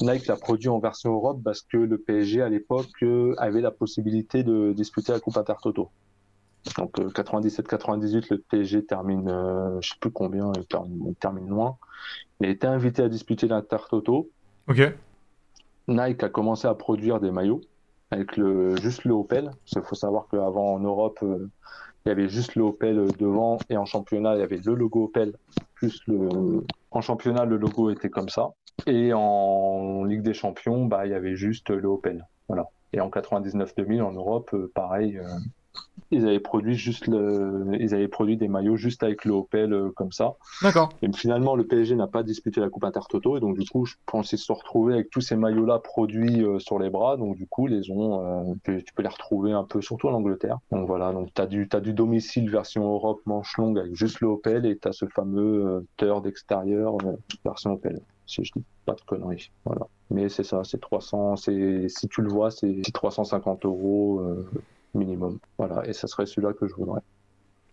Nike l'a produit en version Europe parce que le PSG à l'époque euh, avait la possibilité de disputer la Coupe Intertoto. Donc 97-98, euh, le PSG termine, je sais plus combien, il termine, loin. Il a été invité à disputer l'Intertoto. Ok. Nike a commencé à produire des maillots avec le, juste le Opel. Il faut savoir qu'avant en Europe, il y avait juste le Opel devant et en championnat, il y avait le logo Opel plus le. En championnat, le logo était comme ça. Et en Ligue des Champions, bah, il y avait juste le Opel. Voilà. Et en 99-2000 en Europe, euh, pareil, euh, ils avaient produit juste le, ils avaient produit des maillots juste avec le Opel euh, comme ça. D'accord. Et finalement, le PSG n'a pas disputé la Coupe Intertoto et donc du coup, je pensais se retrouver avec tous ces maillots-là produits euh, sur les bras. Donc du coup, les ont, euh, tu, peux les retrouver un peu, surtout en Angleterre. Donc voilà, donc t'as du, as du domicile version Europe manche longue avec juste le Opel et t'as ce fameux teur d'extérieur version Opel. Si je dis pas de conneries, voilà. Mais c'est ça, c'est 300, c'est si tu le vois, c'est 350 euros minimum. Voilà, et ça serait celui-là que je voudrais.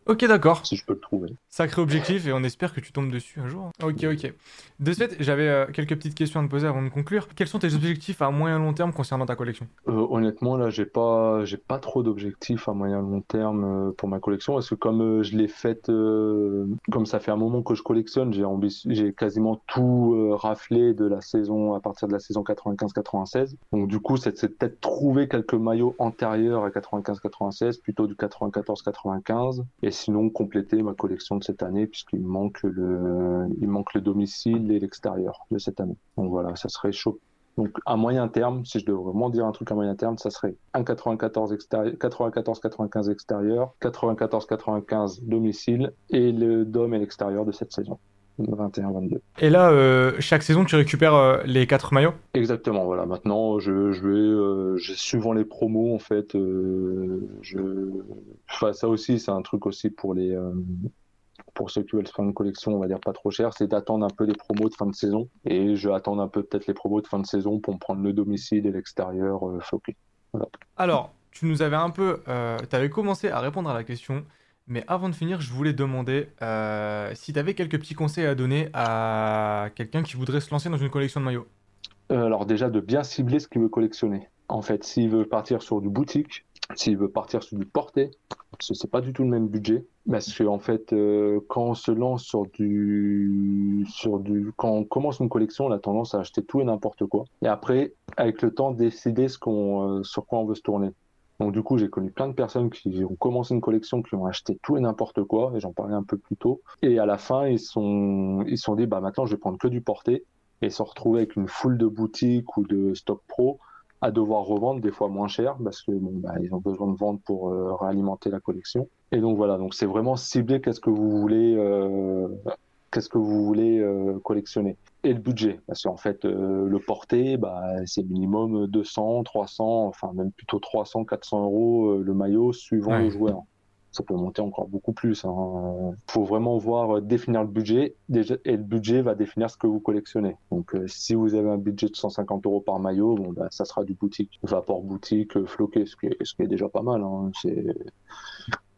Ok, d'accord. Si je peux le trouver. Sacré objectif et on espère que tu tombes dessus un jour. Ok, ok. De ce fait, j'avais euh, quelques petites questions à te poser avant de conclure. Quels sont tes objectifs à moyen long terme concernant ta collection? Euh, Honnêtement, là, j'ai pas, j'ai pas trop d'objectifs à moyen long terme euh, pour ma collection parce que comme je l'ai faite, comme ça fait un moment que je collectionne, j'ai j'ai quasiment tout raflé de la saison à partir de la saison 95-96. Donc du coup, c'est peut-être trouver quelques maillots antérieurs à 95-96, plutôt du 94-95 et sinon compléter ma collection de cette année puisqu'il manque le, il manque le domicile et l'extérieur de cette année. Donc voilà, ça serait chaud. Donc à moyen terme, si je devrais vraiment dire un truc à moyen terme, ça serait un 94 extérieur, 94-95 extérieur, 94-95 domicile et le dom et l'extérieur de cette saison. 21-22. Et là, euh, chaque saison, tu récupères euh, les quatre maillots? Exactement, voilà. Maintenant, je, je vais, euh, suivant les promos, en fait, je... Enfin, ça aussi, c'est un truc aussi pour les... pour ceux qui veulent faire une collection, on va dire pas trop cher, c'est d'attendre un peu les promos de fin de saison. Et je vais attendre un peu peut-être les promos de fin de saison pour me prendre le domicile et l'extérieur. Voilà. Alors, tu nous avais un peu... tu avais commencé à répondre à la question mais avant de finir, je voulais demander euh, si tu avais quelques petits conseils à donner à quelqu'un qui voudrait se lancer dans une collection de maillots. Euh, alors déjà de bien cibler ce qu'il veut collectionner. En fait, s'il veut partir sur du boutique, s'il veut partir sur du porté, c'est pas du tout le même budget. Parce que en fait, euh, quand on se lance sur du, sur du, quand on commence une collection, on a tendance à acheter tout et n'importe quoi. Et après, avec le temps, décider ce qu'on, euh, sur quoi on veut se tourner. Donc du coup, j'ai connu plein de personnes qui ont commencé une collection, qui ont acheté tout et n'importe quoi, et j'en parlais un peu plus tôt. Et à la fin, ils sont, ils sont dit, bah maintenant, je vais prendre que du porté, et se retrouver avec une foule de boutiques ou de stock pro à devoir revendre des fois moins cher parce que bon, bah, ils ont besoin de vendre pour euh, réalimenter la collection. Et donc voilà, donc c'est vraiment ciblé qu'est-ce que vous voulez, euh, qu'est-ce que vous voulez euh, collectionner et le budget parce qu'en fait le porté, bah, c'est minimum 200, 300, enfin même plutôt 300, 400 euros le maillot suivant le joueur ça peut monter encore beaucoup plus. Il hein. faut vraiment voir, euh, définir le budget, déjà, et le budget va définir ce que vous collectionnez. Donc, euh, si vous avez un budget de 150 euros par maillot, bon, bah, ça sera du boutique, vapor boutique, euh, floqué, ce qui est, ce qui est déjà pas mal. Hein. C'est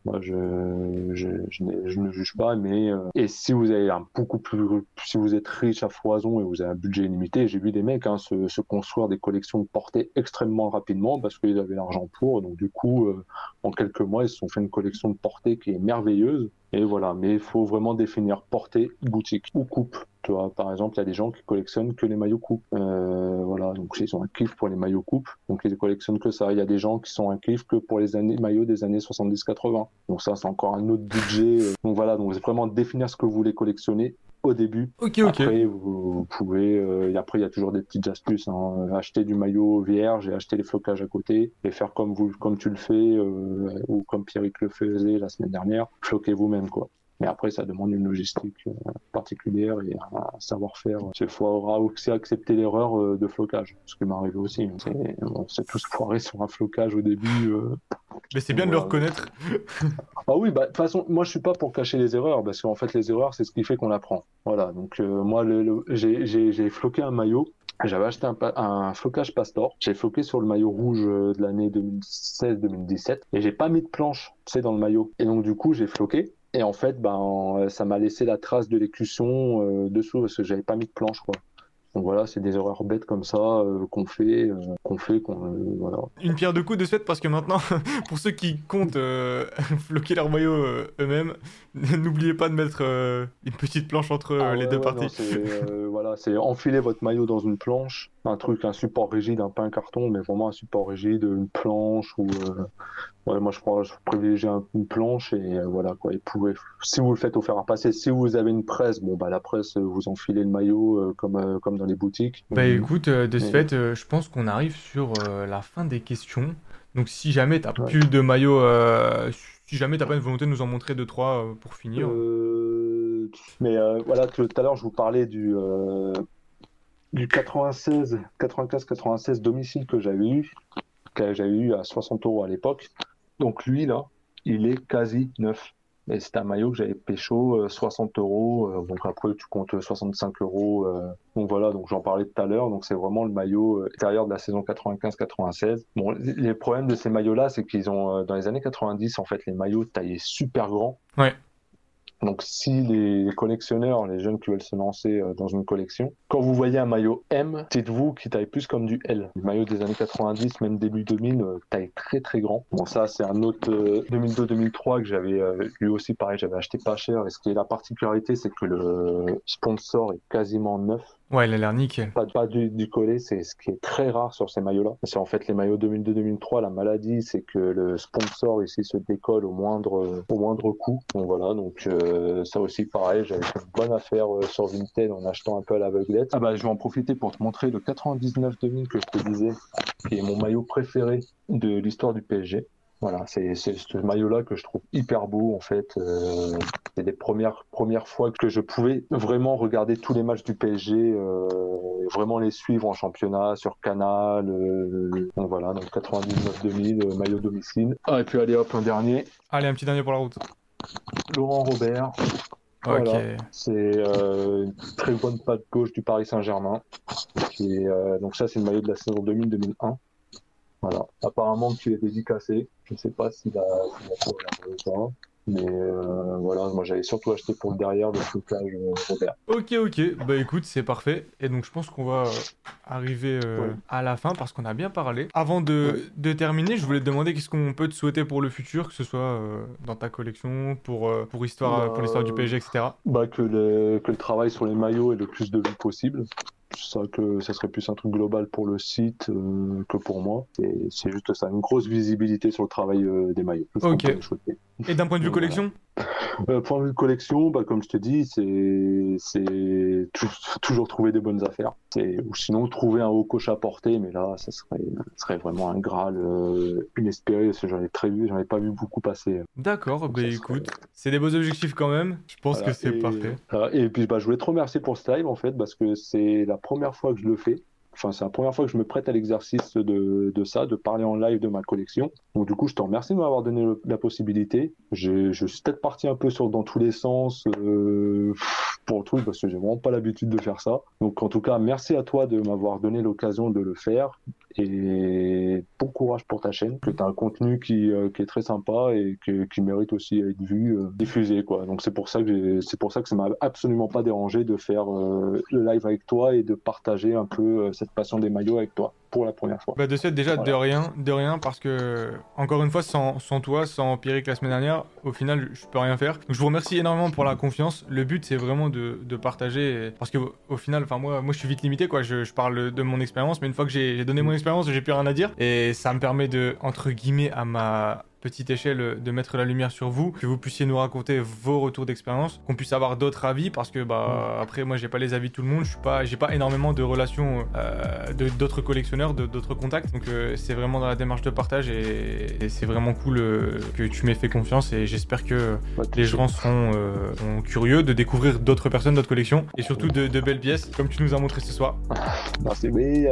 moi, je, ne juge pas, mais euh, et si vous avez beaucoup plus, si vous êtes riche à foison et vous avez un budget limité, j'ai vu des mecs hein, se, construire des collections de portées extrêmement rapidement parce qu'ils avaient l'argent pour. Donc du coup, euh, en quelques mois, ils se sont fait une collection de portées qui est merveilleuse. Et voilà, mais il faut vraiment définir portée, boutique ou coupe. Tu vois, par exemple, il y a des gens qui collectionnent que les maillots coupe. Euh, voilà, donc ils ont un kiff pour les maillots coupe, donc ils collectionnent que ça. Il y a des gens qui sont un kiff que pour les années maillots des années 70-80. Donc ça, c'est encore un autre budget. Donc voilà, donc c'est vraiment définir ce que vous voulez collectionner au début. Ok, ok. Après, vous, pouvez. Euh, et après, il y a toujours des petites astuces. Hein. Acheter du maillot vierge et acheter les flocages à côté et faire comme vous, comme tu le fais euh, ou comme Pierrick le faisait la semaine dernière. Floquez vous-même, quoi. Mais après, ça demande une logistique euh, particulière et un savoir-faire. Il faudra aussi accepter l'erreur euh, de flocage, ce qui m'est arrivé aussi. Hein. C'est bon, tous foiré sur un flocage au début. Euh. Mais c'est bien de le reconnaître. [LAUGHS] ah oui, bah, de toute façon, moi je suis pas pour cacher les erreurs, parce qu'en fait les erreurs, c'est ce qui fait qu'on apprend. Voilà, donc moi j'ai floqué un maillot j'avais acheté un, un, flocage Pastor. J'ai floqué sur le maillot rouge de l'année 2016-2017 et j'ai pas mis de planche, tu sais, dans le maillot. Et donc du coup, j'ai floqué et en fait, ben, ça m'a laissé la trace de l'écusson euh, dessous parce que j'avais pas mis de planche, quoi. Donc voilà, c'est des erreurs bêtes comme ça euh, qu'on fait, euh, qu'on fait, qu'on voilà. Une pierre de coups de fait parce que maintenant, [LAUGHS] pour ceux qui comptent [LAUGHS] floquer leur maillot eux-mêmes, [LAUGHS] n'oubliez pas de mettre une petite planche entre ah les deux parties. voilà, c'est enfiler votre maillot dans une planche, un truc, un support rigide, un pas un carton, mais vraiment un support rigide, une planche ou Ouais, moi je, crois, je privilégie une planche et euh, voilà quoi. Et pouvez, si vous le faites au fer à passer, si vous avez une presse, bon bah la presse, vous enfilez le maillot euh, comme, euh, comme dans les boutiques. Bah écoute, de ce fait, je pense qu'on arrive sur la fin des questions. Donc si jamais t'as plus de maillot, si jamais t'as pas une volonté de nous en montrer deux trois pour finir. Mais voilà, tout à l'heure je vous parlais du du 96, 95-96 domicile que j'avais eu, que j'avais eu à 60 euros à l'époque. Donc lui, là, il est quasi neuf. Et c'est un maillot que j'avais pécho 60 euh, euros. Euh, donc après, tu comptes 65 euros. Euh. donc voilà, donc j'en parlais tout à l'heure. Donc c'est vraiment le maillot extérieur de la saison 95-96. Bon, les problèmes de ces maillots-là, c'est qu'ils ont, dans les années 90, en fait, les maillots taillés super grands. Ouais. Donc, si les collectionneurs, les jeunes qui veulent se lancer euh, dans une collection, quand vous voyez un maillot M, dites-vous qu'il taille plus comme du L. Le maillot des années 90, même début 2000, euh, taille très très grand. Bon, ça, c'est un autre 2002-2003 euh, que j'avais lui aussi, pareil, j'avais acheté pas cher. Et ce qui est la particularité, c'est que le sponsor est quasiment neuf. Ouais, il a l'air nickel. Pas, pas du, du collet, c'est ce qui est très rare sur ces maillots-là. C'est en fait les maillots 2002-2003, la maladie, c'est que le sponsor ici se décolle au moindre, au moindre coup. Donc voilà, donc euh, ça aussi pareil, j'avais fait une bonne affaire euh, sur Vinted en achetant un peu à l'aveuglette. Ah bah je vais en profiter pour te montrer le 99-2000 que je te disais, qui est mon maillot préféré de l'histoire du PSG. Voilà, c'est ce maillot-là que je trouve hyper beau en fait. Euh, c'est des premières premières fois que je pouvais vraiment regarder tous les matchs du PSG, euh, vraiment les suivre en championnat sur Canal. Euh, donc voilà, donc 99-2000 euh, maillot domicile. Ah et puis allez hop un dernier. Allez un petit dernier pour la route. Laurent Robert. Voilà, c'est euh, une très bonne patte gauche du Paris Saint-Germain. donc ça c'est le maillot de la saison 2000-2001. Voilà. Apparemment tu es dédicacé. Je ne sais pas s'il a, s'il a ça. Mais voilà, moi j'avais surtout acheté pour le derrière le flocage Robert. Ok, ok, bah écoute, c'est parfait. Et donc je pense qu'on va arriver à la fin parce qu'on a bien parlé. Avant de, de terminer, je voulais te demander qu'est-ce qu'on peut te souhaiter pour le futur, que ce soit dans ta collection, pour, pour, histoire, pour l'histoire du PSG, etc. Bah, que, le, que le travail sur les maillots ait le plus de vues possible ça que ça serait plus un truc global pour le site euh, que pour moi. C'est juste ça, une grosse visibilité sur le travail euh, des maillots. Ok. Et d'un point de vue collection euh, Point de vue collection, bah, comme je te dis, c'est toujours trouver des bonnes affaires. Ou sinon trouver un haut coche à porter, mais là, ça serait, serait vraiment un Graal euh, inespéré, parce que j'en ai très vu, j'en ai pas vu beaucoup passer. D'accord, bah écoute, c'est des beaux objectifs quand même, je pense que c'est parfait. et puis bah, je voulais te remercier pour ce live en fait, parce que c'est la première fois que je le fais. Enfin, c'est la première fois que je me prête à l'exercice de, ça, de parler en live de ma collection. Donc, du coup, je te remercie de m'avoir donné la possibilité. Je suis peut-être parti un peu dans tous les sens euh, pour le truc parce que j'ai vraiment pas l'habitude de faire ça. Donc, en tout cas, merci à toi de m'avoir donné l'occasion de le faire et bon courage pour ta chaîne, que tu as un contenu qui, euh, qui, est très sympa et qui mérite aussi d'être vu, euh, diffusé quoi. Donc c'est pour ça que c'est pour ça que ça m'a absolument pas dérangé de faire euh, le live avec toi et de partager un peu cette passion des maillots avec toi pour la première fois. Bah de suite déjà de rien, de rien parce que encore une fois sans, sans toi, sans Empirique la semaine dernière, au final je peux rien faire. Donc je vous remercie énormément pour la confiance. Le but c'est vraiment de, de, partager parce que au final, enfin moi moi je suis vite limité quoi. Je, je parle de mon expérience, mais une fois que j'ai donné mon expérience j'ai plus rien à dire. Et ça me permet de, entre guillemets, à ma petite échelle de mettre la lumière sur vous, que vous puissiez nous raconter vos retours d'expérience, qu'on puisse avoir d'autres avis parce que bah après moi j'ai pas les avis de tout le monde, je suis pas j'ai pas énormément de relations euh, de d'autres collectionneurs, d'autres contacts. Donc euh, c'est vraiment dans la démarche de partage et, c'est vraiment cool euh, que tu m'aies fait confiance et j'espère que les gens seront, curieux de découvrir d'autres personnes, d'autres collections et surtout de, belles pièces comme tu nous as montré ce soir. [LAUGHS] Merci, mais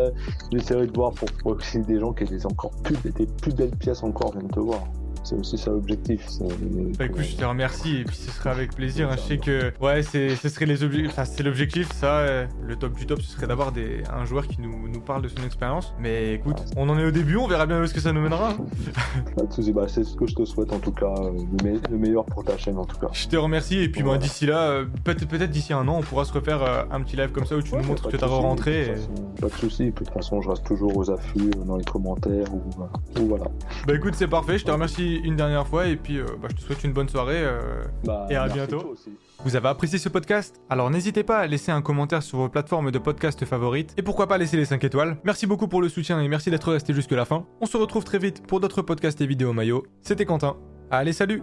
j'essaierai de voir pour, pour des gens qui aient encore plus des plus belles pièces encore viennent te voir c'est aussi ça l'objectif. Bah écoute, je te remercie et puis ce serait avec plaisir. Hein. Je sais que ouais, c'est ce serait les objectifs, enfin, c'est l'objectif. Ça, euh, le top du top, ce serait d'avoir des un joueur qui nous, nous parle de son expérience. Mais écoute, on en est au début, on verra bien où est-ce que ça nous mènera. bah, c'est ce que je te souhaite en tout cas, euh, le, meilleur pour ta chaîne en tout cas. Je te remercie et puis moi d'ici là, euh, peut-être peut-être d'ici un an, on pourra se refaire un petit live comme ça où tu nous montres que t'as rentré. Pas de soucis. De toute façon, je reste toujours aux affûts dans les commentaires ou, ou voilà. Bah écoute, c'est parfait. Je te remercie une dernière fois et puis euh, bah, je te souhaite une bonne soirée euh, bah, et à bientôt. Vous avez apprécié ce podcast? Alors n'hésitez pas à laisser un commentaire sur vos plateformes de podcast favorites et pourquoi pas laisser les 5 étoiles. Merci beaucoup pour le soutien et merci d'être resté jusque la fin. On se retrouve très vite pour d'autres podcasts et vidéos maillots. C'était Quentin. Allez, salut